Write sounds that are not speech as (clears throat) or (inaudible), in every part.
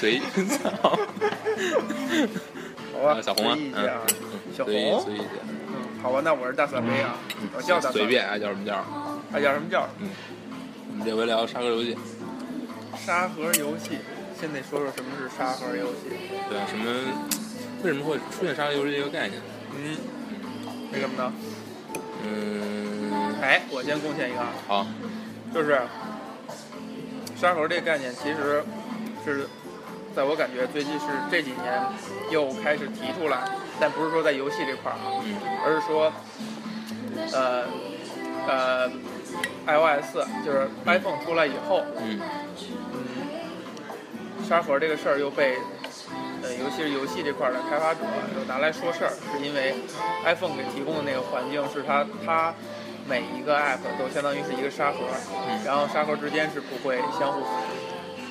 随大茶杯，随操，好吧？啊小红啊小红，随意一点，嗯，好吧，那我是大撒杯啊，我叫大随，便爱叫什么叫。爱叫什么叫？我们这回聊沙盒游戏，沙盒游戏。先得说说什么是沙盒游戏。对啊，什么？为什么会出现沙盒游戏这个概念？嗯，为什么呢？嗯，哎，我先贡献一个啊，好，就是沙盒这个概念，其实是在我感觉最近是这几年又开始提出来，但不是说在游戏这块儿啊，嗯而是说，呃呃，iOS 就是 iPhone 出来以后，嗯嗯，沙盒这个事儿又被，呃，尤其是游戏这块儿的开发者又拿来说事儿，是因为 iPhone 给提供的那个环境是它它每一个 app 都相当于是一个沙盒，嗯然后沙盒之间是不会相互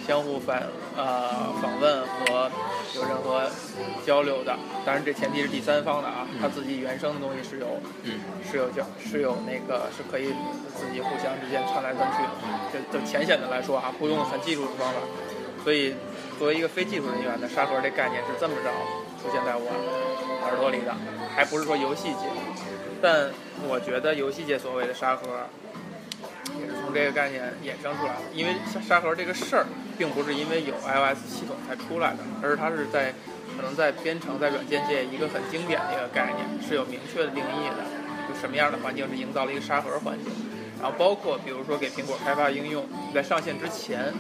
相互反呃访问和有任何交流的，当然这前提是第三方的啊，他自己原生的东西是有嗯是有交是有那个是可以自己互相之间传来传去的，就就浅显的来说啊，不用很技术的方法。所以作为一个非技术人员的，沙盒这概念是这么着出现在我耳朵里的，还不是说游戏界。但我觉得游戏界所谓的沙盒，也是从这个概念衍生出来的。因为沙沙盒这个事儿，并不是因为有 iOS 系统才出来的，而是它是在可能在编程在软件界一个很经典的一个概念，是有明确的定义的。就什么样的环境是营造了一个沙盒环境，然后包括比如说给苹果开发应用，在上线之前，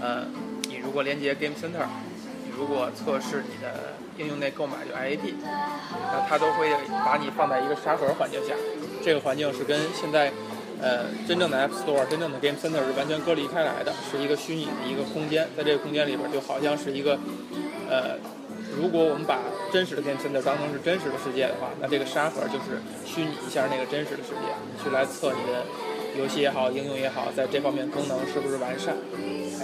呃，你如果连接 Game Center，你如果测试你的应用内购买就 IAP，那它都会把你放在一个沙盒环境下。这个环境是跟现在呃真正的 App Store、真正的 Game Center 是完全隔离开来的，是一个虚拟的一个空间。在这个空间里边，就好像是一个呃，如果我们把真实的 Game Center 当成是真实的世界的话，那这个沙盒就是虚拟一下那个真实的世界，去来测你的游戏也好，应用也好，在这方面功能是不是完善。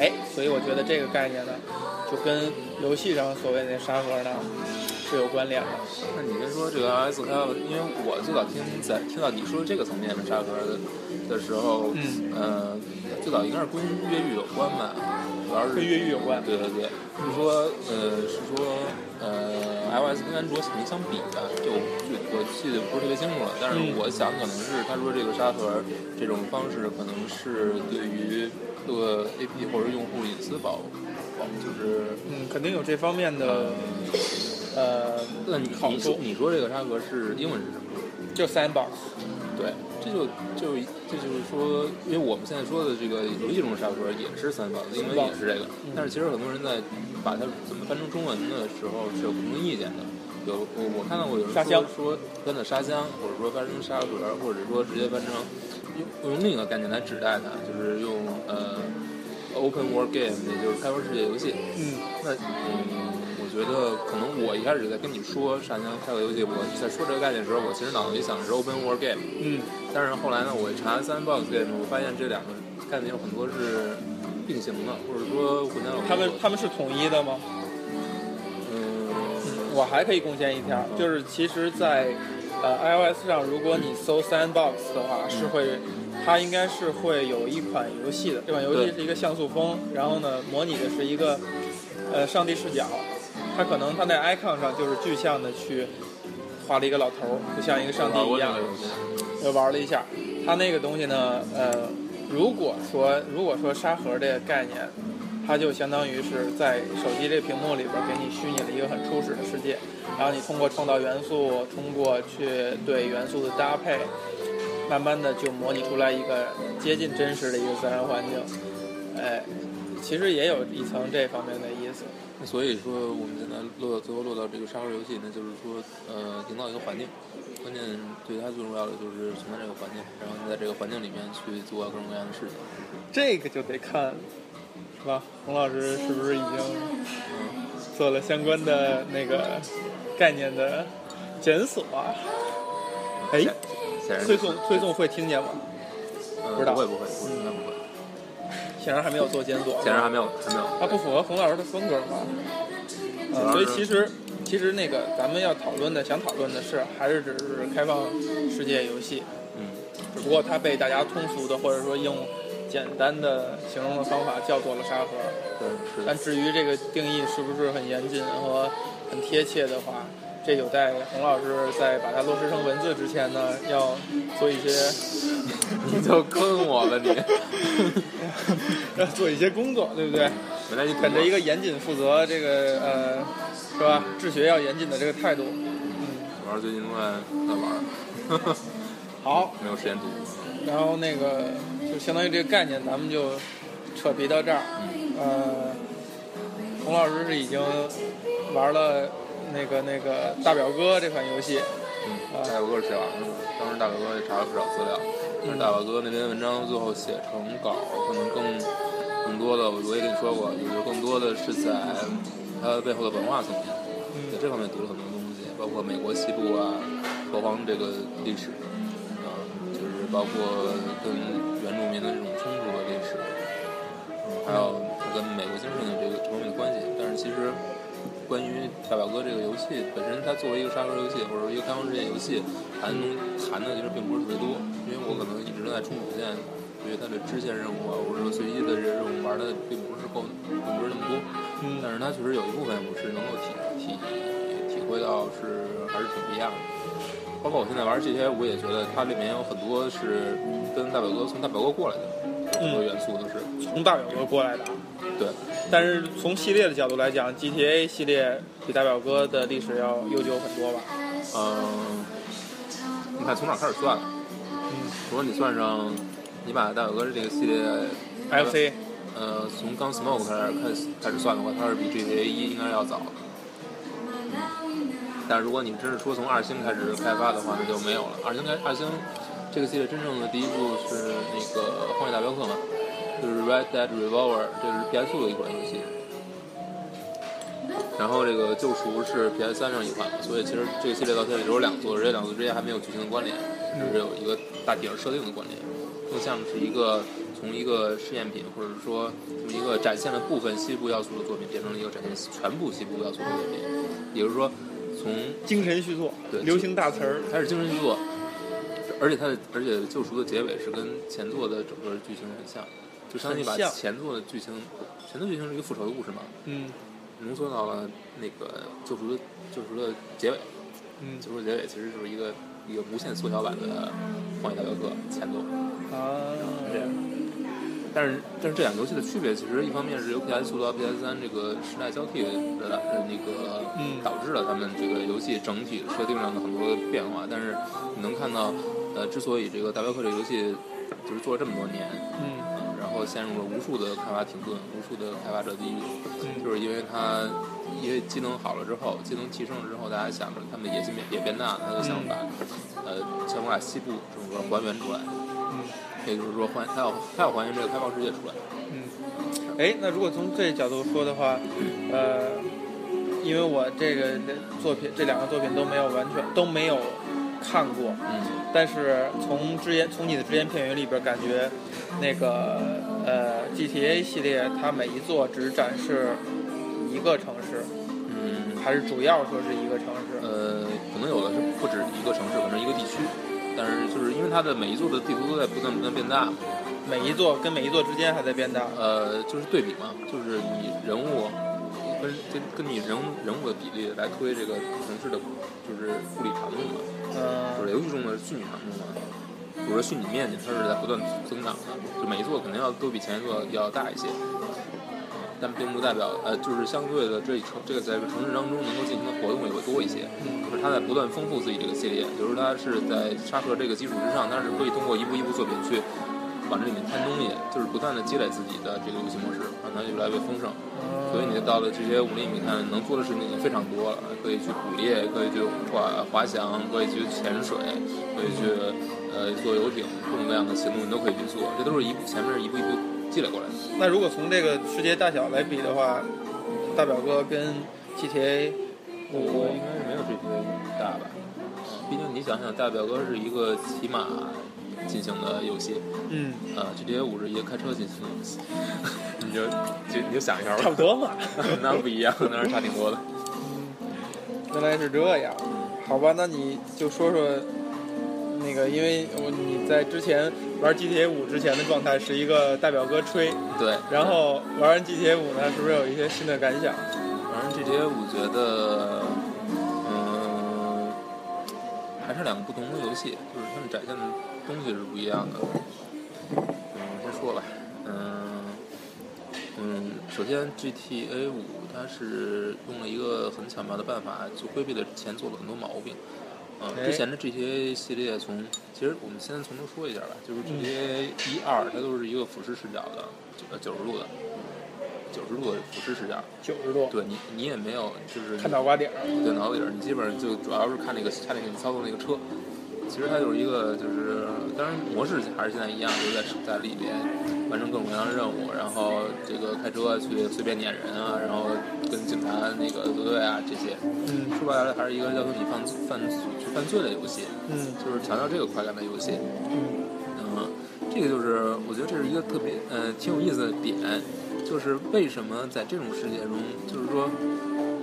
哎，所以我觉得这个概念呢，就跟游戏上所谓的那沙盒呢是有关联的。那你先说这个开发，因为我最早听在听到你说这个层面的沙盒的的时候，嗯呃，最早应该是跟越狱有关吧，主要是跟越狱有关对对对，是说呃是说呃 iOS 跟安卓肯定相比的，就就我记得不是特别清楚了，但是嗯我想可能是他说这个沙盒这种方式可能是对于各个 AP 或者用户隐私保保就是。嗯，肯定有这方面的呃那你好你说，你说这个沙盒是英文是什么？就 sandbox。对，这就就这就是说，因为我们现在说的这个游戏中的沙盒也是三宝，英文也是这个，但是其实很多人在把它怎么翻成中文的时候是有不同意见的。有我我看到过有人说说翻的沙箱，或者说翻成沙盒，或者说直接翻成用用另一个概念来指代它，就是用呃 open world game，也就是开放世界游戏。嗯那嗯，我觉得可能我一开始在跟你说沙箱开个游戏，我在说这个概念的时候，我其实脑子里想的是 open world game，嗯，但是后来呢，我查 sandbox game，我发现这两个概念有很多是并行的，或者说互相有他们他们是统一的吗？嗯我还可以贡献一条，就是其实在，呃 iOS 上，如果你搜 Sandbox 的话，是会，它应该是会有一款游戏的。这款游戏是一个像素风，然后呢，模拟的是一个，呃，上帝视角。它可能他在 icon 上就是具象的去画了一个老头儿，就像一个上帝一样。又玩了一下，他那个东西呢，呃，如果说如果说沙盒这个概念，它就相当于是在手机这屏幕里边给你虚拟了一个很初始的世界，然后你通过创造元素，通过去对元素的搭配，慢慢的就模拟出来一个接近真实的一个自然环境，哎，其实也有一层这方面的意思。那所以说，我们现在落到最后落到这个沙盒游戏，那就是说，呃，营造一个环境，关键对它最重要的就是存在这个环境，然后你在这个环境里面去做各种各样的事情。这个就得看，是吧？洪老师是不是已经嗯，做了相关的那个概念的检索啊，哎，推送推送会听见吗？嗯不知道会不会不会应该不会，显然还没有做监做，显然还没有还没有。它不符合冯老师的风格嘛。所以其实其实那个咱们要讨论的，想讨论的是，还是只是开放世界游戏，嗯，只不过它被大家通俗的或者说用简单的形容的方法叫做了沙盒。对是但。至于这个定义是不是很严谨和很贴切的话，这有待洪老师在把它落实成文字之前呢，要做一些 (laughs) 你就坑我吧你！要做一些工作，对不对？本来就本着一个严谨负责这个呃，是吧？治学要严谨的这个态度。主要最近都在在玩儿，(laughs) 好，没有时间读。然后那个就相当于这个概念，咱们就扯皮到这儿。呃，洪老师是已经玩了那个那个大表哥这款游戏，嗯，啊大表哥是写完了，当时大表哥也查了不少资料，但是大表哥那篇文章最后写成稿，可能更更多的，我也跟你说过，就是更多的是在它背后的文化层面，在这方面读了很多东西，包括美国西部啊，拓荒这个历史，啊、就是包括跟原住民的这种冲突的历史，嗯，还有它跟美国精神的这个这方面的关系。但是其实关于大表哥这个游戏本身，它作为一个沙盒游戏或者说一个开放世界游戏，谈的东谈的其实并不是特别多，因为我可能一直都在冲主线，对于它的支线任务啊，或者说随机的这任务玩的并不是够，并不是那么多。嗯但是它确实有一部分我是能够体体体会到是还是挺不一样的。包括我现在玩 GTA 五，也觉得它里面有很多是跟大表哥从大表哥过来的，很多元素都是。从大表哥过来的。对，但是从系列的角度来讲，GTA 系列比大表哥的历史要悠久很多吧？嗯，你看从哪儿开始算？嗯如果你算上，你把大表哥这个系列，，FC 呃，从刚 Smoke 开始开始开始算的话，它是比 GTA 一应该要早的。但是如果你真是说从二星开始开发的话，那就没有了。二星开二星这个系列真正的第一部是那个《荒野大镖客》嘛，就是 Red Dead Revolver，这是 PS 的一款游戏。然后这个救赎是 PS 三上一款，所以其实这个系列到现在只有两座，而这两座之间还没有剧情的关联，只是有一个大体上设定的关联，更像是一个从一个试验品，或者说从一个展现了部分西部要素的作品，变成了一个展现全部西部要素的作品。也就是说，从精神续作对，流行大词儿。它是精神续作，而且它的而且救赎的结尾是跟前作的整个剧情很像，就相当于把前作的剧情，前作剧情是一个复仇的故事嘛，嗯浓缩到了那个救赎的救赎的结尾。嗯救赎结尾其实就是一个一个无限缩小版的《荒野大镖客》前作。啊，这样。但是但是这两个游戏的区别，其实一方面是由 PS 速到 PS 三这个时代交替的呃那个嗯导致了他们这个游戏整体设定上的很多变化。但是你能看到，呃，之所以这个大镖客这个游戏就是做了这么多年，嗯。嗯，然后陷入了无数的开发停顿，无数的开发者地狱，嗯。就是因为它因为技能好了之后，技能提升了之后，大家想着他们的野心也也变大，他就想把呃想把西部整个还原出来，嗯。也就是说还他要他要还原这个开放世界出来。嗯。哎，那如果从这角度说的话，呃，因为我这个作品这两个作品都没有完全都没有看过，嗯但是从只言从你的只言片语里边感觉，那个呃 GTA 系列它每一座只展示一个城市，嗯还是主要说是一个城市？呃，可能有的是不止一个城市，可能一个地区，但是就是因为它的每一座的地图都在不断不断变大嘛，每一座跟每一座之间还在变大。呃，就是对比嘛，就是你人物跟跟跟你人物人物的比例来推这个城市的，就是物理长度嘛，就嗯是游戏中的虚拟长度嘛，比如说虚拟面积，它是在不断增长的，就每一座肯定要都比前一座要大一些，但并不代表呃，就是相对的这一城这个在这个城市当中能够进行的活动也会多一些，就是它在不断丰富自己这个系列，就是它是在沙盒这个基础之上，它是可以通过一步一步作品去往这里面添东西，就是不断的积累自己的这个游戏模式，让它越来越丰盛。所以你到了这些五厘米看能做的事情已经非常多了，可以去捕猎，可以去滑滑翔，可以去潜水，可以去呃坐游艇，各种各样的行动你都可以去做，这都是一步前面一步一步积累过来的。那如果从这个世界大小来比的话，大表哥跟 GTA 我我应该是没有 GTA 大吧？嗯，毕竟你想想，大表哥是一个骑马进行的游戏，嗯，呃，GTA 五是一个开车进行的游戏，(laughs) 你就就你就想一下吧，差不多嘛。(laughs) 那不一样，那是差挺多的。嗯原来是这样，好吧，那你就说说那个，因为我你在之前玩 GTA 五之前的状态是一个大表哥吹，对，然后玩完 GTA 五呢，是不是有一些新的感想？玩完 GTA 五觉得，嗯，还是两个不同的游戏，就是他们展现的东西是不一样的。嗯，先说吧，嗯嗯，首先 GTA 五它是用了一个很巧妙的办法，就规避了之前做了很多毛病。嗯，哎之前的 GTA 系列从，其实我们先从头说一下吧，就是 GTA 一二它都是一个俯视视角的，呃九十度的，九十度的俯视视角。九十度，对你，你也没有就是看脑瓜顶儿，对脑顶儿，你基本上就主要是看那个看那个你操作那个车。其实它就是一个就是，当然模式还是现在一样，就是在在里边完成各种各样的任务，然后这个开车去随便撵人啊，然后跟警察那个作对啊这些。嗯说白了，还是一个要求你犯犯去犯罪的游戏，嗯就是强调这个快感的游戏。嗯嗯，这个就是我觉得这是一个特别呃挺有意思的点，就是为什么在这种世界中，就是说，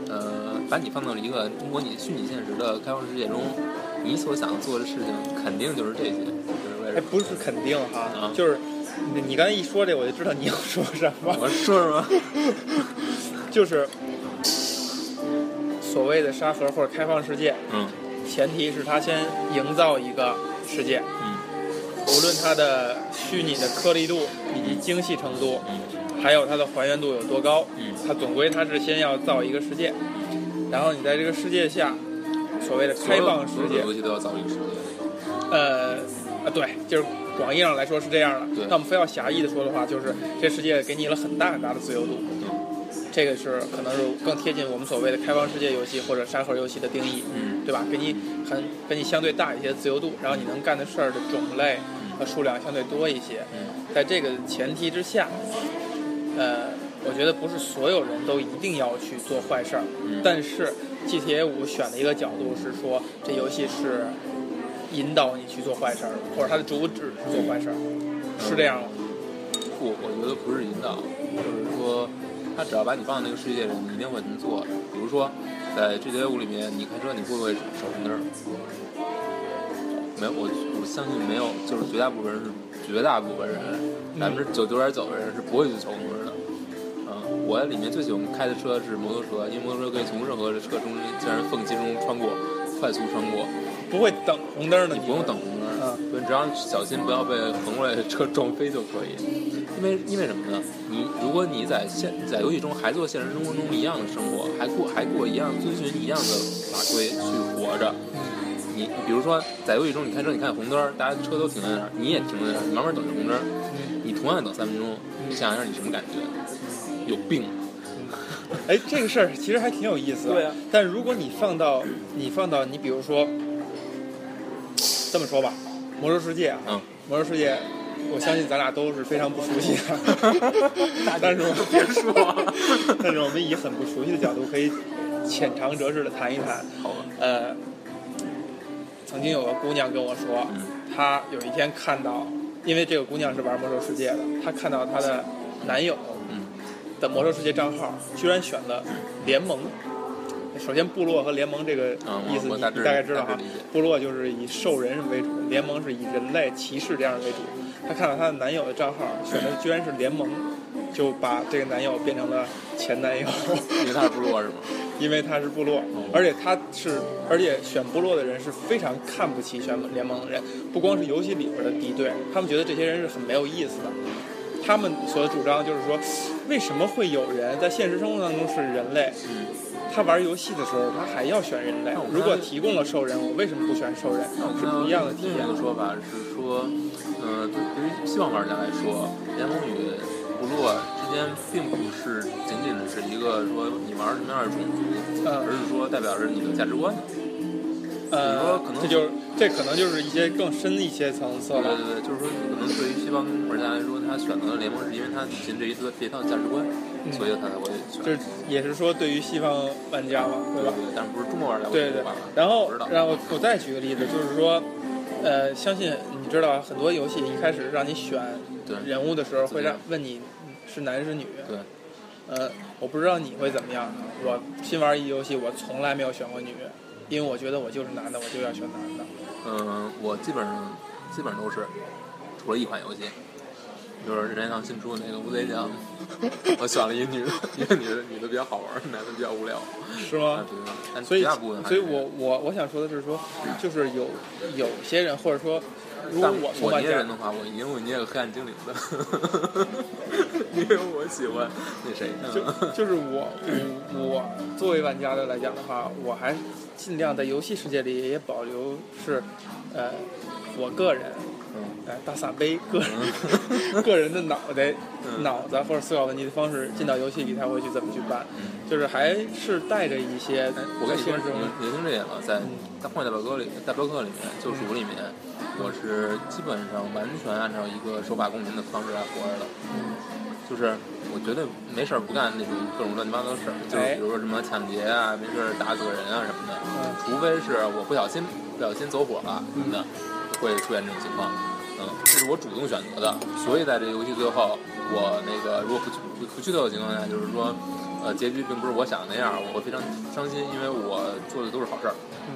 呃，把你放到了一个模拟虚拟现实的开放世界中，你所想做的事情肯定就是这些，就是为哎，什么？不是肯定哈，啊。就是你你刚才一说这，我就知道你要说什么，我说什么？(laughs) 就是所谓的沙盒或者开放世界，嗯。前提是它先营造一个世界，嗯。无论它的虚拟的颗粒度以及精细程度，嗯还有它的还原度有多高，嗯它总归它是先要造一个世界，然后你在这个世界下，所谓的开放世界游戏都要造一个世界。呃，啊对，就是广义上来说是这样的对。那我们非要狭义的说的话，就是这世界给你了很大很大的自由度，这个是可能是更贴近我们所谓的开放世界游戏或者沙盒游戏的定义。嗯对吧？给你很给你相对大一些自由度，然后你能干的事儿的种类和数量相对多一些。嗯在这个前提之下，呃，我觉得不是所有人都一定要去做坏事儿，嗯但是 GTA 五选的一个角度是说，这游戏是引导你去做坏事儿，或者它的主旨是做坏事儿，是这样吗？不，我觉得不是引导，就是说，他只要把你放到那个世界里，你一定会这么做的。比如说，在 GTA 五里面，你开车你会不会手红灯儿？没有，我我相信没有，就是绝大部分人是绝大部分人，百分之九九点九的人是不会去闯红灯的。嗯，我在里面最喜欢开的车是摩托车，因为摩托车可以从任何的车中间缝隙中穿过，快速穿过，不会等红灯的，你不用等红灯，嗯对，只要小心不要被横过来的车撞飞就可以。因为因为什么呢？你如果你在现在游戏中还做现实生活中一样的生活，还过还过一样遵循一样的法规去活着，你比如说在游戏中你开车你看红灯，大家车都停在那儿，你也停在那儿，你慢慢等着红灯，你同样等三分钟，你想想你什么感觉？有病！哎，这个事儿其实还挺有意思的。对啊但如果你放到你放到你比如说这么说吧，魔兽世界啊，嗯，魔兽世界，我相信咱俩都是非常不熟悉的，(laughs) 但是我们别说，但是我们以很不熟悉的角度，可以浅尝辄止的谈一谈。好吧，呃，曾经有个姑娘跟我说，嗯她有一天看到，因为这个姑娘是玩魔兽世界的，她看到她的男友嗯的魔兽世界账号居然选了联盟。首先，部落和联盟这个意思你大致你大概知道哈。部落就是以兽人为主，联盟是以人类骑士这样为主。她看到她的男友的账号选的居然是联盟，就把这个男友变成了前男友。因为他是部落是吗？(laughs) 因为他是部落，而且他是，而且选部落的人是非常看不起选联盟的人，不光是游戏里边的敌对，他们觉得这些人是很没有意思的。他们所主张就是说，为什么会有人在现实生活当中是人类，嗯，他玩游戏的时候他还要选人类如果提供了兽人，我为什么不选兽人？那我是不一样的体验另一。个说法是说，呃，对对于西方玩家来说，联盟与部落之间并不是仅仅是一个说你玩什么样的种族，而嗯是说代表着你的价值观的。呃可能，这就是这可能就是一些更深一些层次了。对对对，就是说可能对于西方玩家来说，他选择了联盟是因为他仅这一这一套价值观。嗯所以他才会选。这也是说对于西方玩家嘛，对吧？对，但是不是中国玩家对对吧？。然后然后我再举个例子，就是说，呃，相信你知道很多游戏一开始让你选对人物的时候，会让问你是男是女。对，呃，我不知道你会怎么样。我新玩一游戏，我从来没有选过女，因为我觉得我就是男的，我就要选男的。嗯，我基本上基本上都是，除了一款游戏，就是任天堂新出的那个乌贼酱，(laughs) 我选了一女的，因为女的女的比较好玩，男的比较无聊。是吗？啊，对，但所以所以我我我想说的是说，就是有有些人或者说，如果但我我捏人的话，我一定会捏个黑暗精灵的，(laughs) 因为我喜欢那谁，就嗯就是我我我作为玩家的来讲的话，我还尽量在游戏世界里也保留是，呃，我个人，嗯。哎，大撒杯个人 (laughs) 个人的脑袋、嗯。脑子或者思考问题的方式进到游戏里，才会去怎么去办，就是还是带着一些哎，我跟你说，现实中你你听这点了，在嗯《大荒野大镖客》里，《大镖客》里面，救赎里面，我是基本上完全按照一个守法公民的方式来活着的。就是我绝对没事儿不干那种各种乱七八糟的事儿，就比如说什么抢劫啊，没事儿打死个人啊什么的，嗯除非是我不小心不小心走火了什么的，会出现这种情况。嗯，这是我主动选择的，所以在这个游戏最后，我那个如果不不不剧透的情况下，就是说，呃，结局并不是我想的那样，我会非常伤心，因为我做的都是好事儿，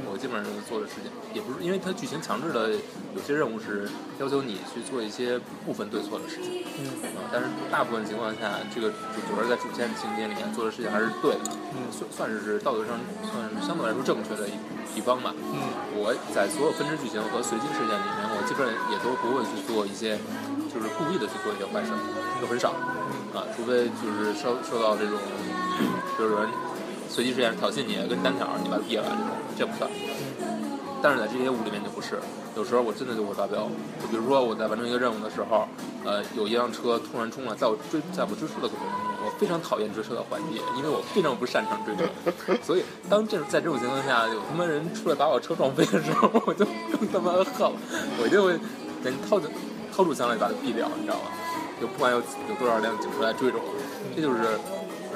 我基本上做的事情也不是，因为它剧情强制的有些任务是要求你去做一些部分对错的事情，嗯嗯，但是大部分情况下，这个主角在主线情节里面做的事情还是对的，嗯算算是道德上算是相对来说正确的一一方吧。嗯我在所有分支剧情和随机事件里面，我基本上也都不会去做一些，就是故意的去做一些坏事，就很少啊，除非就是受受到这种，就是人随机事件挑衅你，跟你单挑，你把他毙了这种，这不算。但是在这些屋里面就不是，有时候我真的就会发飙。就比如说我在完成一个任务的时候，呃，有一辆车突然冲了，在我追在我追车的过程中，我非常讨厌追车的环节，因为我非常不擅长追车。所以当这种在这种情况下，有他妈人出来把我车撞飞的时候，我就更他妈恨了，我一定会赶紧掏掏出枪来把他毙掉，你知道吗？就不管有有多少辆警车来追着我，这就是，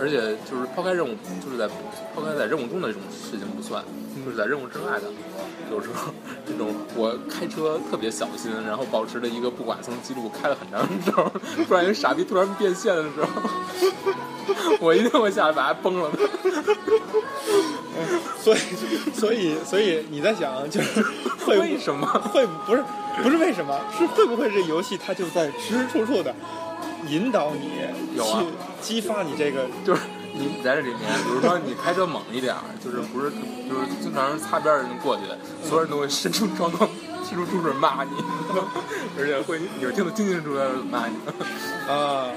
而且就是抛开任务，就是在抛开在任务中的这种事情不算，就是在任务之外的，有时候这种我开车特别小心，然后保持着一个不剐蹭记录，开了很长时候，(laughs) 突然一个傻逼突然变线的时候，我一定会下来把他崩了的。(laughs) 所以所以所以你在想，就是会为什么？会不是不是为什么？是会不会这游戏它就在时时处处的引导你有啊去激发你这个就是你在这里面，比如说你开车猛一点儿，就是不是就是经常擦边的人过去，所有人都会伸出双手，伸出猪嘴骂你，(laughs) 而且会你会听得清清楚楚的骂你。(laughs) 啊，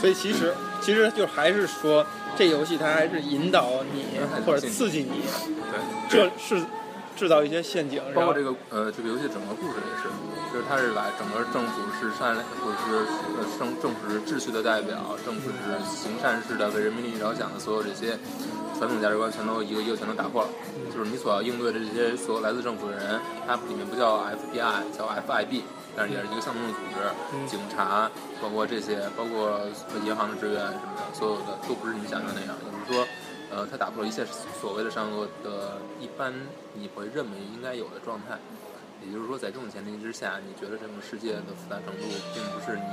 所以其实其实就还是说，这游戏它还是引导你或者刺激你，对，这是制造一些陷阱，包括这个个呃这个游戏整个故事也是，就是它是把整个政府是善良或者是呃政政府是秩序的代表，政府是行善事的，为人民利益着想的所有这些传统价值观全都一个一个全都打破了。就是你所要应对的这些所有来自政府的人，它里面不叫 FBI，叫 FIB，但是也是一个相同的组织，警察，包括这些，包括银行的职员什么的，所有的都不是你想象那样。也就是说，呃，它打破了一切所谓的善恶的一般你会认为应该有的状态。也就是说，在这种前提之下，你觉得这个世界的复杂程度并不是你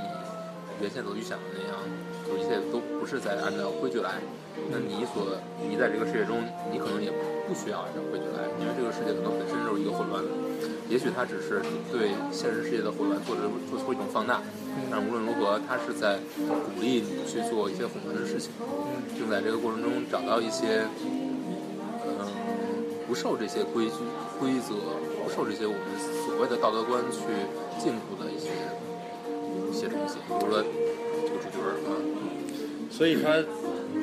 原先所预想的那样，就一切都不是在按照规矩来。那你所你在这个世界中，你可能也不需要按照规矩来，因为这个世界可能本身就是一个混乱的。也许它只是对现实世界的混乱做出做出一种放大，但无论如何，它是在鼓励你去做一些混乱的事情，并在这个过程中找到一些，嗯、不受这些规矩、规则，不受这些我们所谓的道德观去禁锢的一些一些东西，比如说这个主角啊，所以它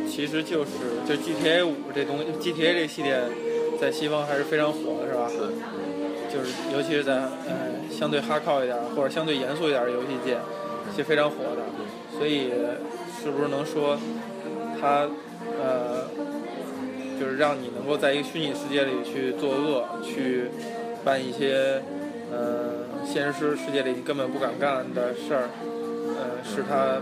其实就是就 GTA 五这东西，GTA 这系列在西方还是非常火的，是吧？对，就是尤其是在呃相对哈靠一点或者相对严肃一点的游戏界，是非常火的。所以是不是能说它呃就是让你能够在一个虚拟世界里去作恶，去办一些呃现实世界里你根本不敢干的事儿，呃，是它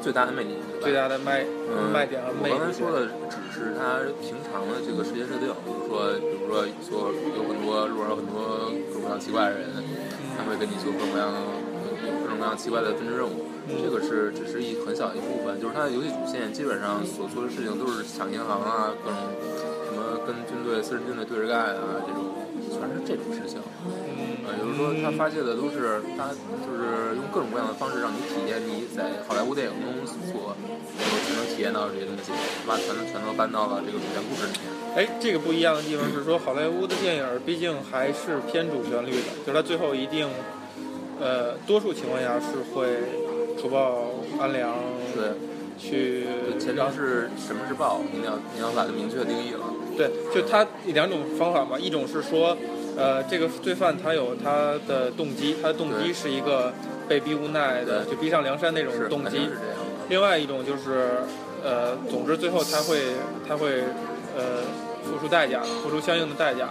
最大的魅力，最大的卖嗯卖点和魅力。我刚才说的只是他平常的这个世界设定，比如说，比如说说有很多路上有很多各种各样奇怪的人，他会跟你做各种各样有各种各样奇怪的分支任务。这个是只是一很小的一部分，就是它的游戏主线基本上所做的事情都是抢银行啊，各种什么跟军队私人军队对着干啊，这种全是这种事情。嗯呃，就是说他发泄的都是他就是用各种各样的方式让你体验你在好莱坞电影中所能够才能体验到的这些东西，把全都全都搬到了这个主线故事里面。哎，这个不一样的地方是说，好莱坞的电影毕竟还是偏主旋律的，就是它最后一定，呃，多数情况下是会除暴安良，对，去前让提是什么是暴，你要你要把它明确定义了。对，就它两种方法嘛，一种是说，呃，这个罪犯他有他的动机，他的动机是一个被逼无奈的，就逼上梁山那种，动机是。这样的。另外一种就是，呃，总之最后他会他会呃付出代价，付出相应的代价。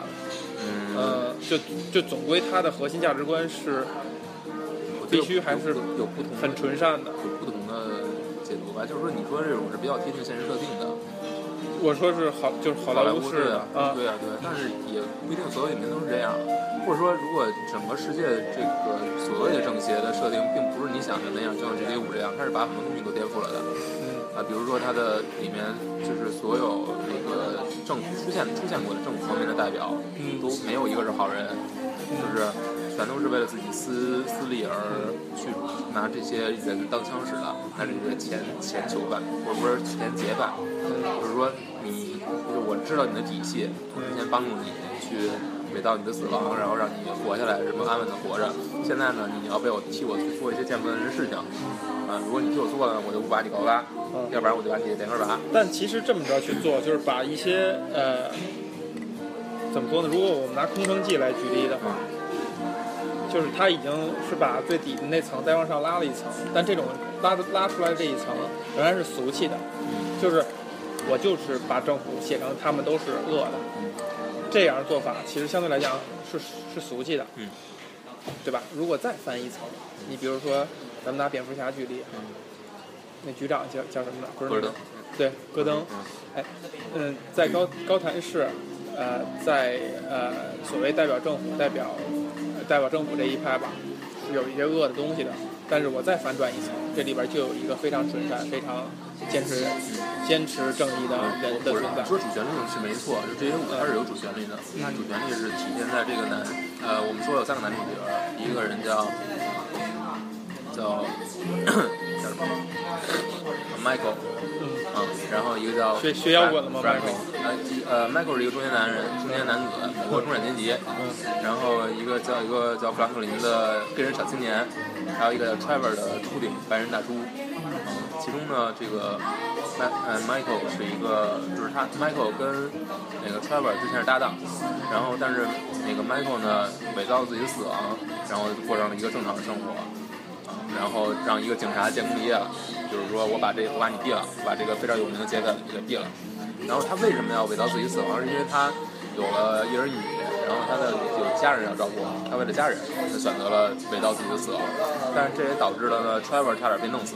嗯，呃，就就总归他的核心价值观是必须还是有有不同的很纯善的。有不同的解读吧。就是说，你说这种是比较贴近现实设定的，我说是好，就是好莱坞坞式的啊，对啊，对啊，但是也不一定所有影片都是这样。或者说，如果整个世界这个所谓的正邪的设定，并不是你想的那样，就像 GTA 五这样，它是把很多东西都颠覆了的。嗯啊，比如说它的里面就是所有那个政府出现出现过的政府方面的代表，嗯都没有一个是好人，就是全都是为了自己私私利而去拿这些人当枪使的，拿这些前前囚犯或者不是前劫犯，就是说你就是我知道你的底细，我之前帮助你去伪造你的死亡，然后让你活下来，什么安稳的活着。现在呢，你要被我替我去做一些见不得人的事情，啊，如果你替我做了，我就不把你高拉，要不然我就把你连根拔。但其实这么着去做，就是把一些呃，怎么说呢？如果我们拿空城计来举例的话，就是它已经是把最底的那层再往上拉了一层，但这种拉的拉出来的这一层仍然是俗气的，就是我就是把政府写成他们都是恶的，这样做法其实相对来讲是是俗气的，嗯，对吧？如果再翻一层，你比如说咱们拿蝙蝠侠举例，那局长叫叫什么呢？戈登，对，戈登，嗯哎，嗯，在高高谭市，呃，在呃所谓代表政府、代表、呃代表政府这一派吧，是有一些恶的东西的。但是我再反转一层，这里边就有一个非常纯善、非常坚持、坚持正义的人的存在。说主旋律是没错，就这些舞它是有主旋律的，它主旋律是体现在这个男，呃，我们说有三个男主角，一个人叫叫 (clears throat) 叫什么？Michael，嗯，啊，然后一个叫学学摇滚的吗 Frank- 呃一呃，Michael 是一个中年男人，中年男子，美国中产阶级。嗯然后一个叫一个叫富兰克林的黑人小青年，还有一个叫 Trevor 的秃顶白人大叔。嗯，其中呢，这个麦呃 Michael 是一个，就是他 Michael 跟那个 Trevor 之前是搭档，然后但是那个 Michael 呢伪造自己的死亡，然后过上了一个正常的生活。然后让一个警察建功立业了，就是说我把这我把你毙了，把这个非常有名的杰克给毙了。然后他为什么要伪造自己死亡？是因为他有了一儿一女，然后他的有家人要照顾，他为了家人，他选择了伪造自己的死亡。但是这也导致了呢，Trevor 差点被弄死，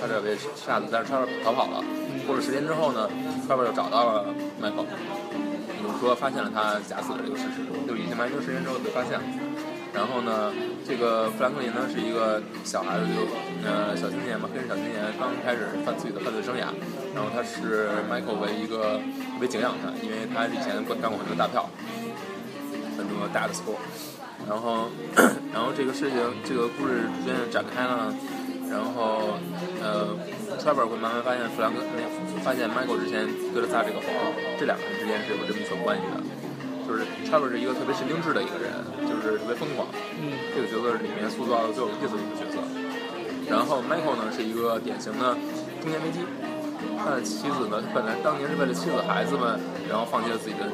差点被杀死，但是 Trevor 逃跑了。过了十天之后呢，Trevor 又找到了 Michael，比如说发现了他假死的这个事实，就已经完成十天之后被发现了。然后呢，这个富兰克林呢是一个小孩子，就呃小青年嘛，黑人小青年，刚开始犯自己的犯罪生涯。然后他是 Michael 为一个特别敬仰他，因为他以前干过很多大票，很多大的 sport。然后，(clears throat) 然后这个事情，这个故事逐渐展开了。然后，呃，Trevor 会慢慢发现弗兰克，那发现 Michael 之前对了撒这个谎，这两个人之间是有这么一层关系的。就是 Trevor 是一个特别神经质的一个人，就是特别疯狂。嗯这个角色里面塑造的最有意思的一个角色。然后 Michael 呢是一个典型的中年危机，他的妻子呢，他本来当年是为了妻子孩子们，然后放弃了自己的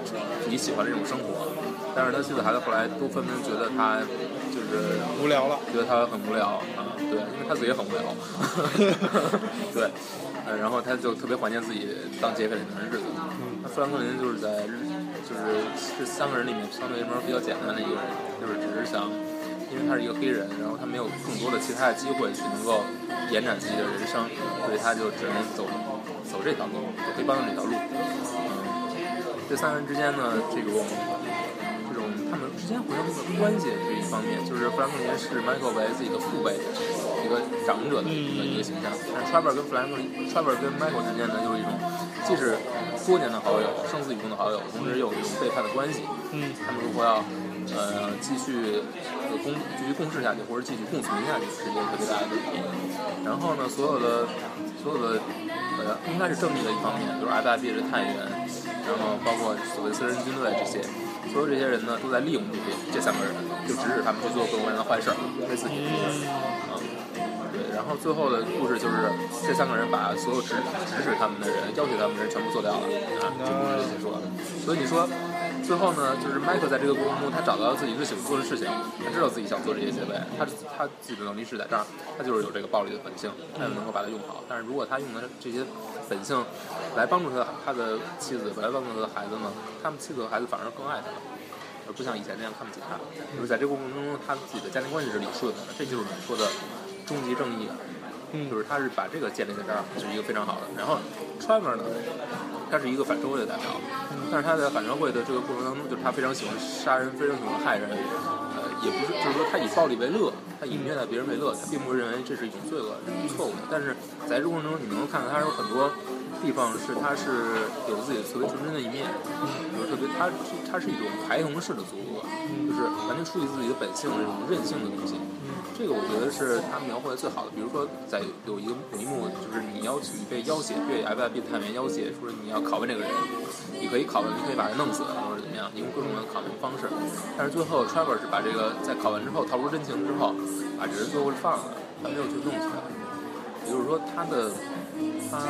自己喜欢的这种生活，但是他妻子孩子后来都纷纷觉得他就是无聊了。觉得他很无聊啊，对，因为他自己也很无聊，(laughs) 对，呃，然后他就特别怀念自己当劫匪那段日子。那富兰克林就是在日，就是这三个人里面相对来说比较简单的一个人，就是只是想，因为他是一个黑人，然后他没有更多的其他的机会去能够延展自己的人生，所以他就只能走走这条路，走黑帮的这条路。嗯，这三个人之间呢，这种这种他们之间互相的关系是一方面，就是弗兰克林是 Michael 为自己的父辈，一个长者的一个一个形象，但是 Trevor 跟弗兰克林，Trevor 跟 Michael 之间呢，就是一种既是多年的好友，生死与共的好友，同时又有一种背叛的关系。嗯他们如果要呃继续呃共继续共事下去，或者继续共存下去，是一个特别大的问题。然后呢，所有的所有的呃应该是正义的一方面，就是 FBI 的探员，然后包括所谓私人军队这些，所有这些人呢都在利用这些这三个人，就指使他们去做各种各样的坏事儿，为自己的事啊。对，然后最后的故事就是这三个人把所有指指使他们的人、要挟他们的人全部做掉了啊，这故事就结束了。所以你说，最后呢，就是迈克在这个过程中，他找到了自己最喜欢做的事情，他知道自己想做这些行为，他他自己的能力是在这儿，他就是有这个暴力的本性，他就能够把它用好。但是如果他用的这些本性来帮助他的他的妻子，来帮助他的孩子呢，他们妻子和孩子反而更爱他了。而不像以前那样看不起他，就是在这个过程中，他自己的家庭关系是理顺的，这就是我们说的终极正义。嗯就是他是把这个建立在这儿，就是一个非常好的。然后 Trevor 呢，他是一个反社会的代表，但是他在反社会的这个过程当中，就是他非常喜欢杀人，非常喜欢害人，呃，也不是，就是说他以暴力为乐，他以虐待别人为乐，他并不认为这是一种罪恶，是错误的。但是在这过程中，你能够看到他有很多地方是他是有自己的特别纯真的一面，比如特别他他是一种孩童式的作恶，就是完全出于自己的本性这种任性的东西。这个我觉得是他描绘的最好的。比如说，在有一个有一幕，就是你要去被要挟，被 FBI 探员要挟，说你要拷问这个人，你可以拷问，你可以把人弄死，或者怎么样，你用各种的拷问方式。但是最后，Trevor 是把这个在拷问之后掏出真情之后，把这人最后放了，他没有去弄死。也就是说，他的他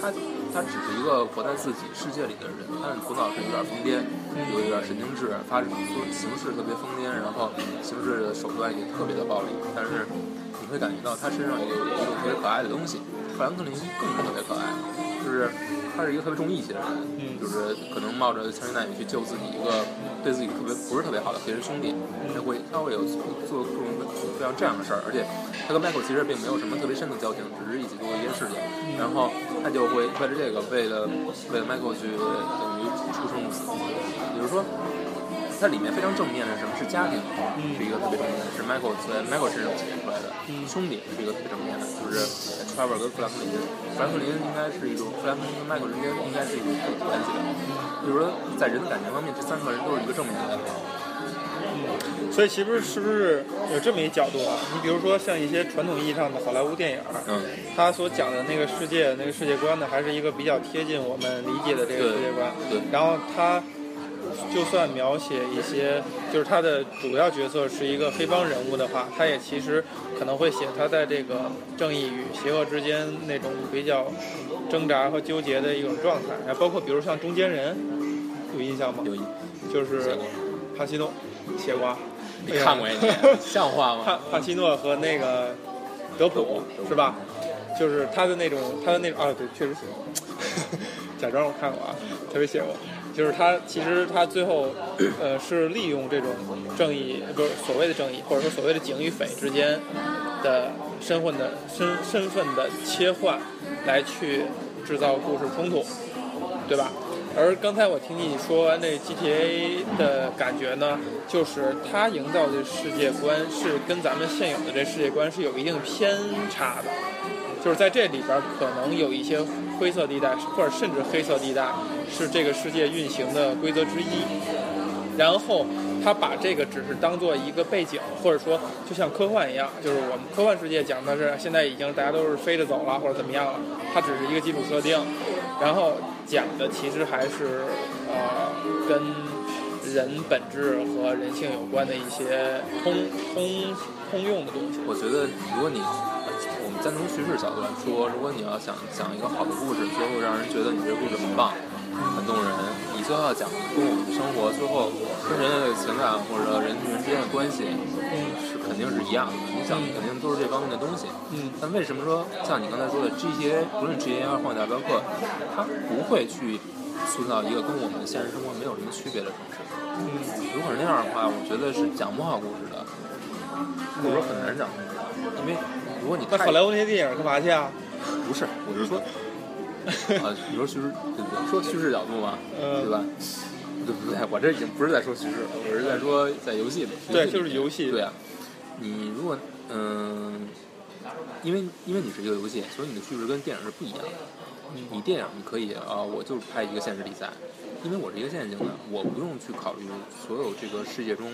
他他只是一个活在自己世界里的人，他的头脑是有点疯癫，有一点神经质，发形式特别疯癫，然后形式的手段也特别的暴力。但是你会感觉到他身上有一种特别可爱的东西。富兰克林更是特别可爱，是他是一个特别重义气的人，就是可能冒着枪林弹雨去救自己一个对自己特别不是特别好的黑人兄弟，他会他会有做各种各样这样的事儿，而且他跟 Michael 其实并没有什么特别深的交情，只是一起做过一件事情，然后他就会为了这个，为了为了 Michael 去等于出生入死，也就是说。它里面非常正面的是什么？是家庭，是一个特别正面的，是 Michael 在 Michael 身上体现出来的。兄弟是一个特别正面的，就是 Trevor 跟富兰克林，富兰克林应该是一种，富兰克林跟 Michael 之间应该是一种有关系的。就是说，在人的感情方面，这三个人都是一个正面的代表。所以其实是不是有这么一角度啊？你比如说像一些传统意义上的好莱坞电影，嗯，它所讲的那个世界、那个世界观呢，还是一个比较贴近我们理解的这个世界观。对。然后它就算描写一些，就是他的主要角色是一个黑帮人物的话，他也其实可能会写他在这个正义与邪恶之间那种比较挣扎和纠结的一种状态。还包括比如像中间人，有印象吗？有印，就是帕西诺写过。你看过呀？像话吗？帕帕西诺和那个德普是吧？就是他的那种，他的那种啊，对，确实写过。(laughs) 假装我看过啊，特别写过。就是他其实他最后，呃，是利用这种正义，不是所谓的正义，或者说所谓的警与匪之间的身份的身身份的切换，来去制造故事冲突，对吧？而刚才我听你说完这 GTA 的感觉呢，就是它营造的世界观是跟咱们现有的这世界观是有一定偏差的，就是在这里边可能有一些灰色地带，或者甚至黑色地带是这个世界运行的规则之一。然后他把这个只是当做一个背景，或者说就像科幻一样，就是我们科幻世界讲的是现在已经大家都是飞着走了或者怎么样了，它只是一个基础设定，然后。讲的其实还是呃跟人本质和人性有关的一些通通通用的东西。我觉得，如果你我们单从叙事角度来说，如果你要想讲一个好的故事，最后让人觉得你这故事很棒、很动人，你最后要讲跟我们的生活，最后跟人类的情感或者人与人之间的关系，是肯定是一样的。你想，肯定都是这方面的东西。嗯。但为什么说像你刚才说的 GTA，不论 GTA 还是《荒野大镖客》，它不会去塑造一个跟我们现实生活没有什么区别的城市？嗯。如果是那样的话，我觉得是讲不好故事的。或者说很难讲通，因为如果你太那好莱坞那些电影干嘛去啊？不是，我是说，(laughs) 啊，你说叙事，对不对？说叙事角度嘛，嗯对吧？(laughs) 对不对？我这已经不是在说叙事了，我是在说在游戏里。对，里就是游戏。对啊，你如果嗯，因为因为你是一个游戏，所以你的叙事跟电影是不一样的。你电影你可以啊，我就是拍一个现实比赛，因为我是一个线性的，我不用去考虑所有这个世界中，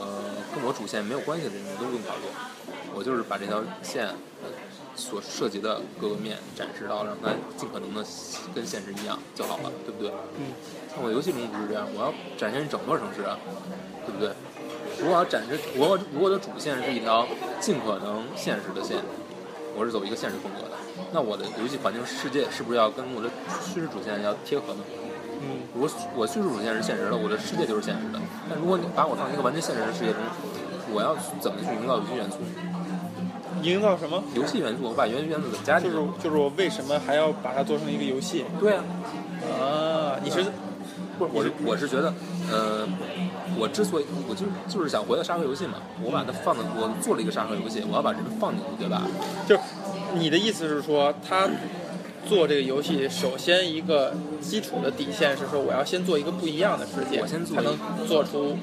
呃，跟我主线没有关系的人我都不用考虑，我就是把这条线呃所涉及的各个面展示到，让它尽可能的跟现实一样就好了，对不对？嗯。像我游戏中不是这样，我要展现整座城市啊，对不对？如果要展示我如果我的主线是一条尽可能现实的线，我是走一个现实风格的，那我的游戏环境世界是不是要跟我的叙事主线要贴合呢？嗯，如果我叙事主线是现实的，我的世界就是现实的。但如果你把我放一个完全现实的世界中，我要怎么去营造游戏元素？营造什么？游戏元素，我把游戏元素怎么加进去就是去？就是我为什么还要把它做成一个游戏对啊，啊？你是不是，我是我是觉得，呃，我之所以我就就是想回到沙盒游戏嘛，我把它放的，我做了一个沙盒游戏，我要把这个放进去，对吧？就是你的意思是说，他做这个游戏，首先一个基础的底线是说，我要先做一个不一样的世界，我先做才能做出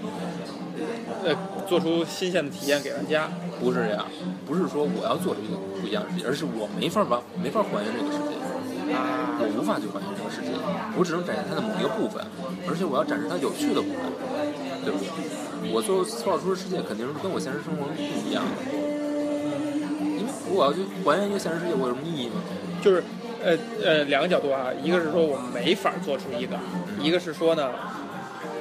呃做出新鲜的体验给玩家。不是这样，不是说我要做出一个不一样的世界，而是我没法把没法还原这个世界。啊，我无法去还原这个世界，我只能展现它的某一个部分，而且我要展示它有趣的部分，对不对？我做塑造出的世界肯定是跟我现实生活中不一样的，因为我要去还原一个现实世界，我有什么意义吗？就是呃呃两个角度啊，一个是说我没法做出一个，一个是说呢，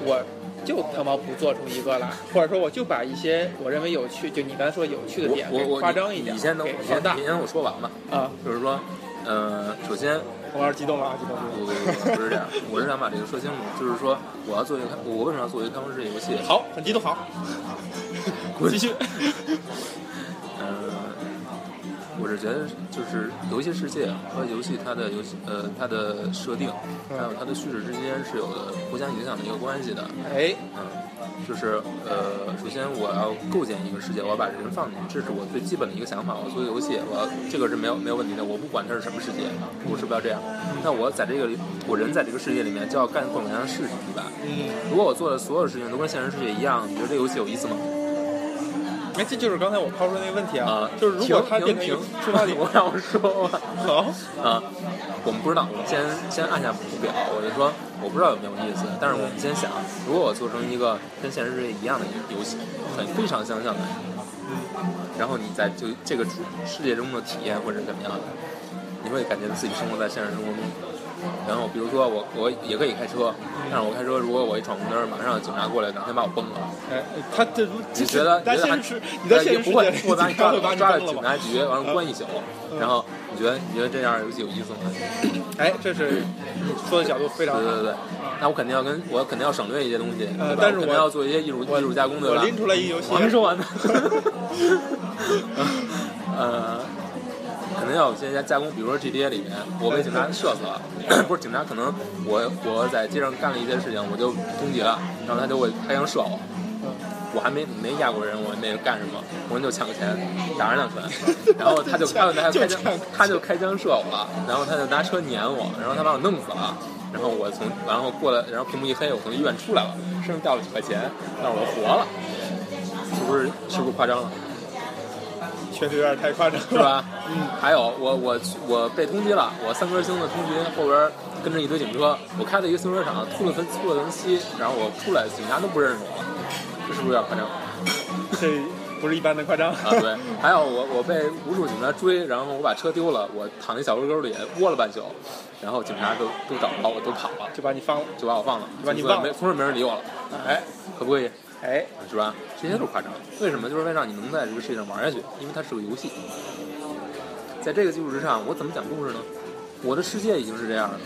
我就他妈不做出一个来，或者说我就把一些我认为有趣，就你刚才说有趣的点给我我我夸张一点，你先等我，给放大你先让我说完吧。啊。就是说，呃，首先红老师激动了啊，激动不激不不不是这样，我是想把这个说清楚，就是说我要做一个，我为什么要做一个开放式游戏？好，很激动，好，继续。(laughs) 呃，我是觉得就是游戏世界和游戏它的游戏呃它的设定，还有它的叙事之间是有的互相影响的一个关系的。哎，嗯，就是呃，首先我要构建一个世界，我要把人放进去，这是我最基本的一个想法。我做游戏，我要这个是没有没有问题的，我不管它是什么世界，我是不要这样。那我在这个里，我人在这个世界里面就要干各种各样的事情，对吧？嗯，如果我做的所有事情都跟现实世界一样，你觉得这游戏有意思吗？哎，这就是刚才我抛出那个问题啊，啊，就是如果它停变成一个停出发点，(laughs) 我让我说吧。好，啊，我们不知道，我们先先按下不表，我就说我不知道有没有意思，但是我们先想，如果我做成一个跟现实世界一样的游戏，很非常相像的，然后你在就这个主世界中的体验或者怎么样的，你会感觉自己生活在现实生活中。然后比如说我我也可以开车，但是我开车如果我一闯红灯，马上警察过来，两天把我崩了。哎，他这你觉得你觉得不会不会把你抓抓了？警察局，完了关一宿，然后你觉得你觉得这样游戏有意思吗？(coughs) 哎，这是说的角度非常好。对对对，那我肯定要跟我肯定要省略一些东西，对吧呃但是我肯定要做一些艺术艺术加工，对吧？我拎出来一游戏我，还没说完呢。(laughs) 呃，可能要有一些加加工，比如说 GTA 里面，我被警察射死了，(clears throat) 不是警察，可能我我在街上干了一些事情，我就通缉了，然后他就会开枪射我。我还没没压过人，我那个干什么？我就抢个钱，打人两拳，(laughs) 然后他就他就拿开枪，他就开枪射我了，然后他就拿车撵我，然后他把我弄死了，然后我从然后过来，然后屏幕一黑，我从医院出来了，身上掉了几块钱，但是我活了，是不是是不是夸张了？确实有点太夸张了，是？吧？嗯。还有我我我被通缉了，我三颗星的通缉，后边跟着一堆警车，我开了一个停车厂，吐了分吐了分漆，然后我出来，警察都不认识我了，这是不是有点夸张？这不是一般的夸张啊，对，还有我我被无数警察追，然后我把车丢了，我躺在小沟沟里窝了半宿，然后警察都都找不着我，都跑了，就把你放了。就把我放了，就把你放了没从此没人理我了，哎可不可以？哎，是吧？这些都是夸张。为什么？就是为了让你能在这个世界上玩下去，因为它是个游戏。在这个基础之上，我怎么讲故事呢？我的世界已经是这样了，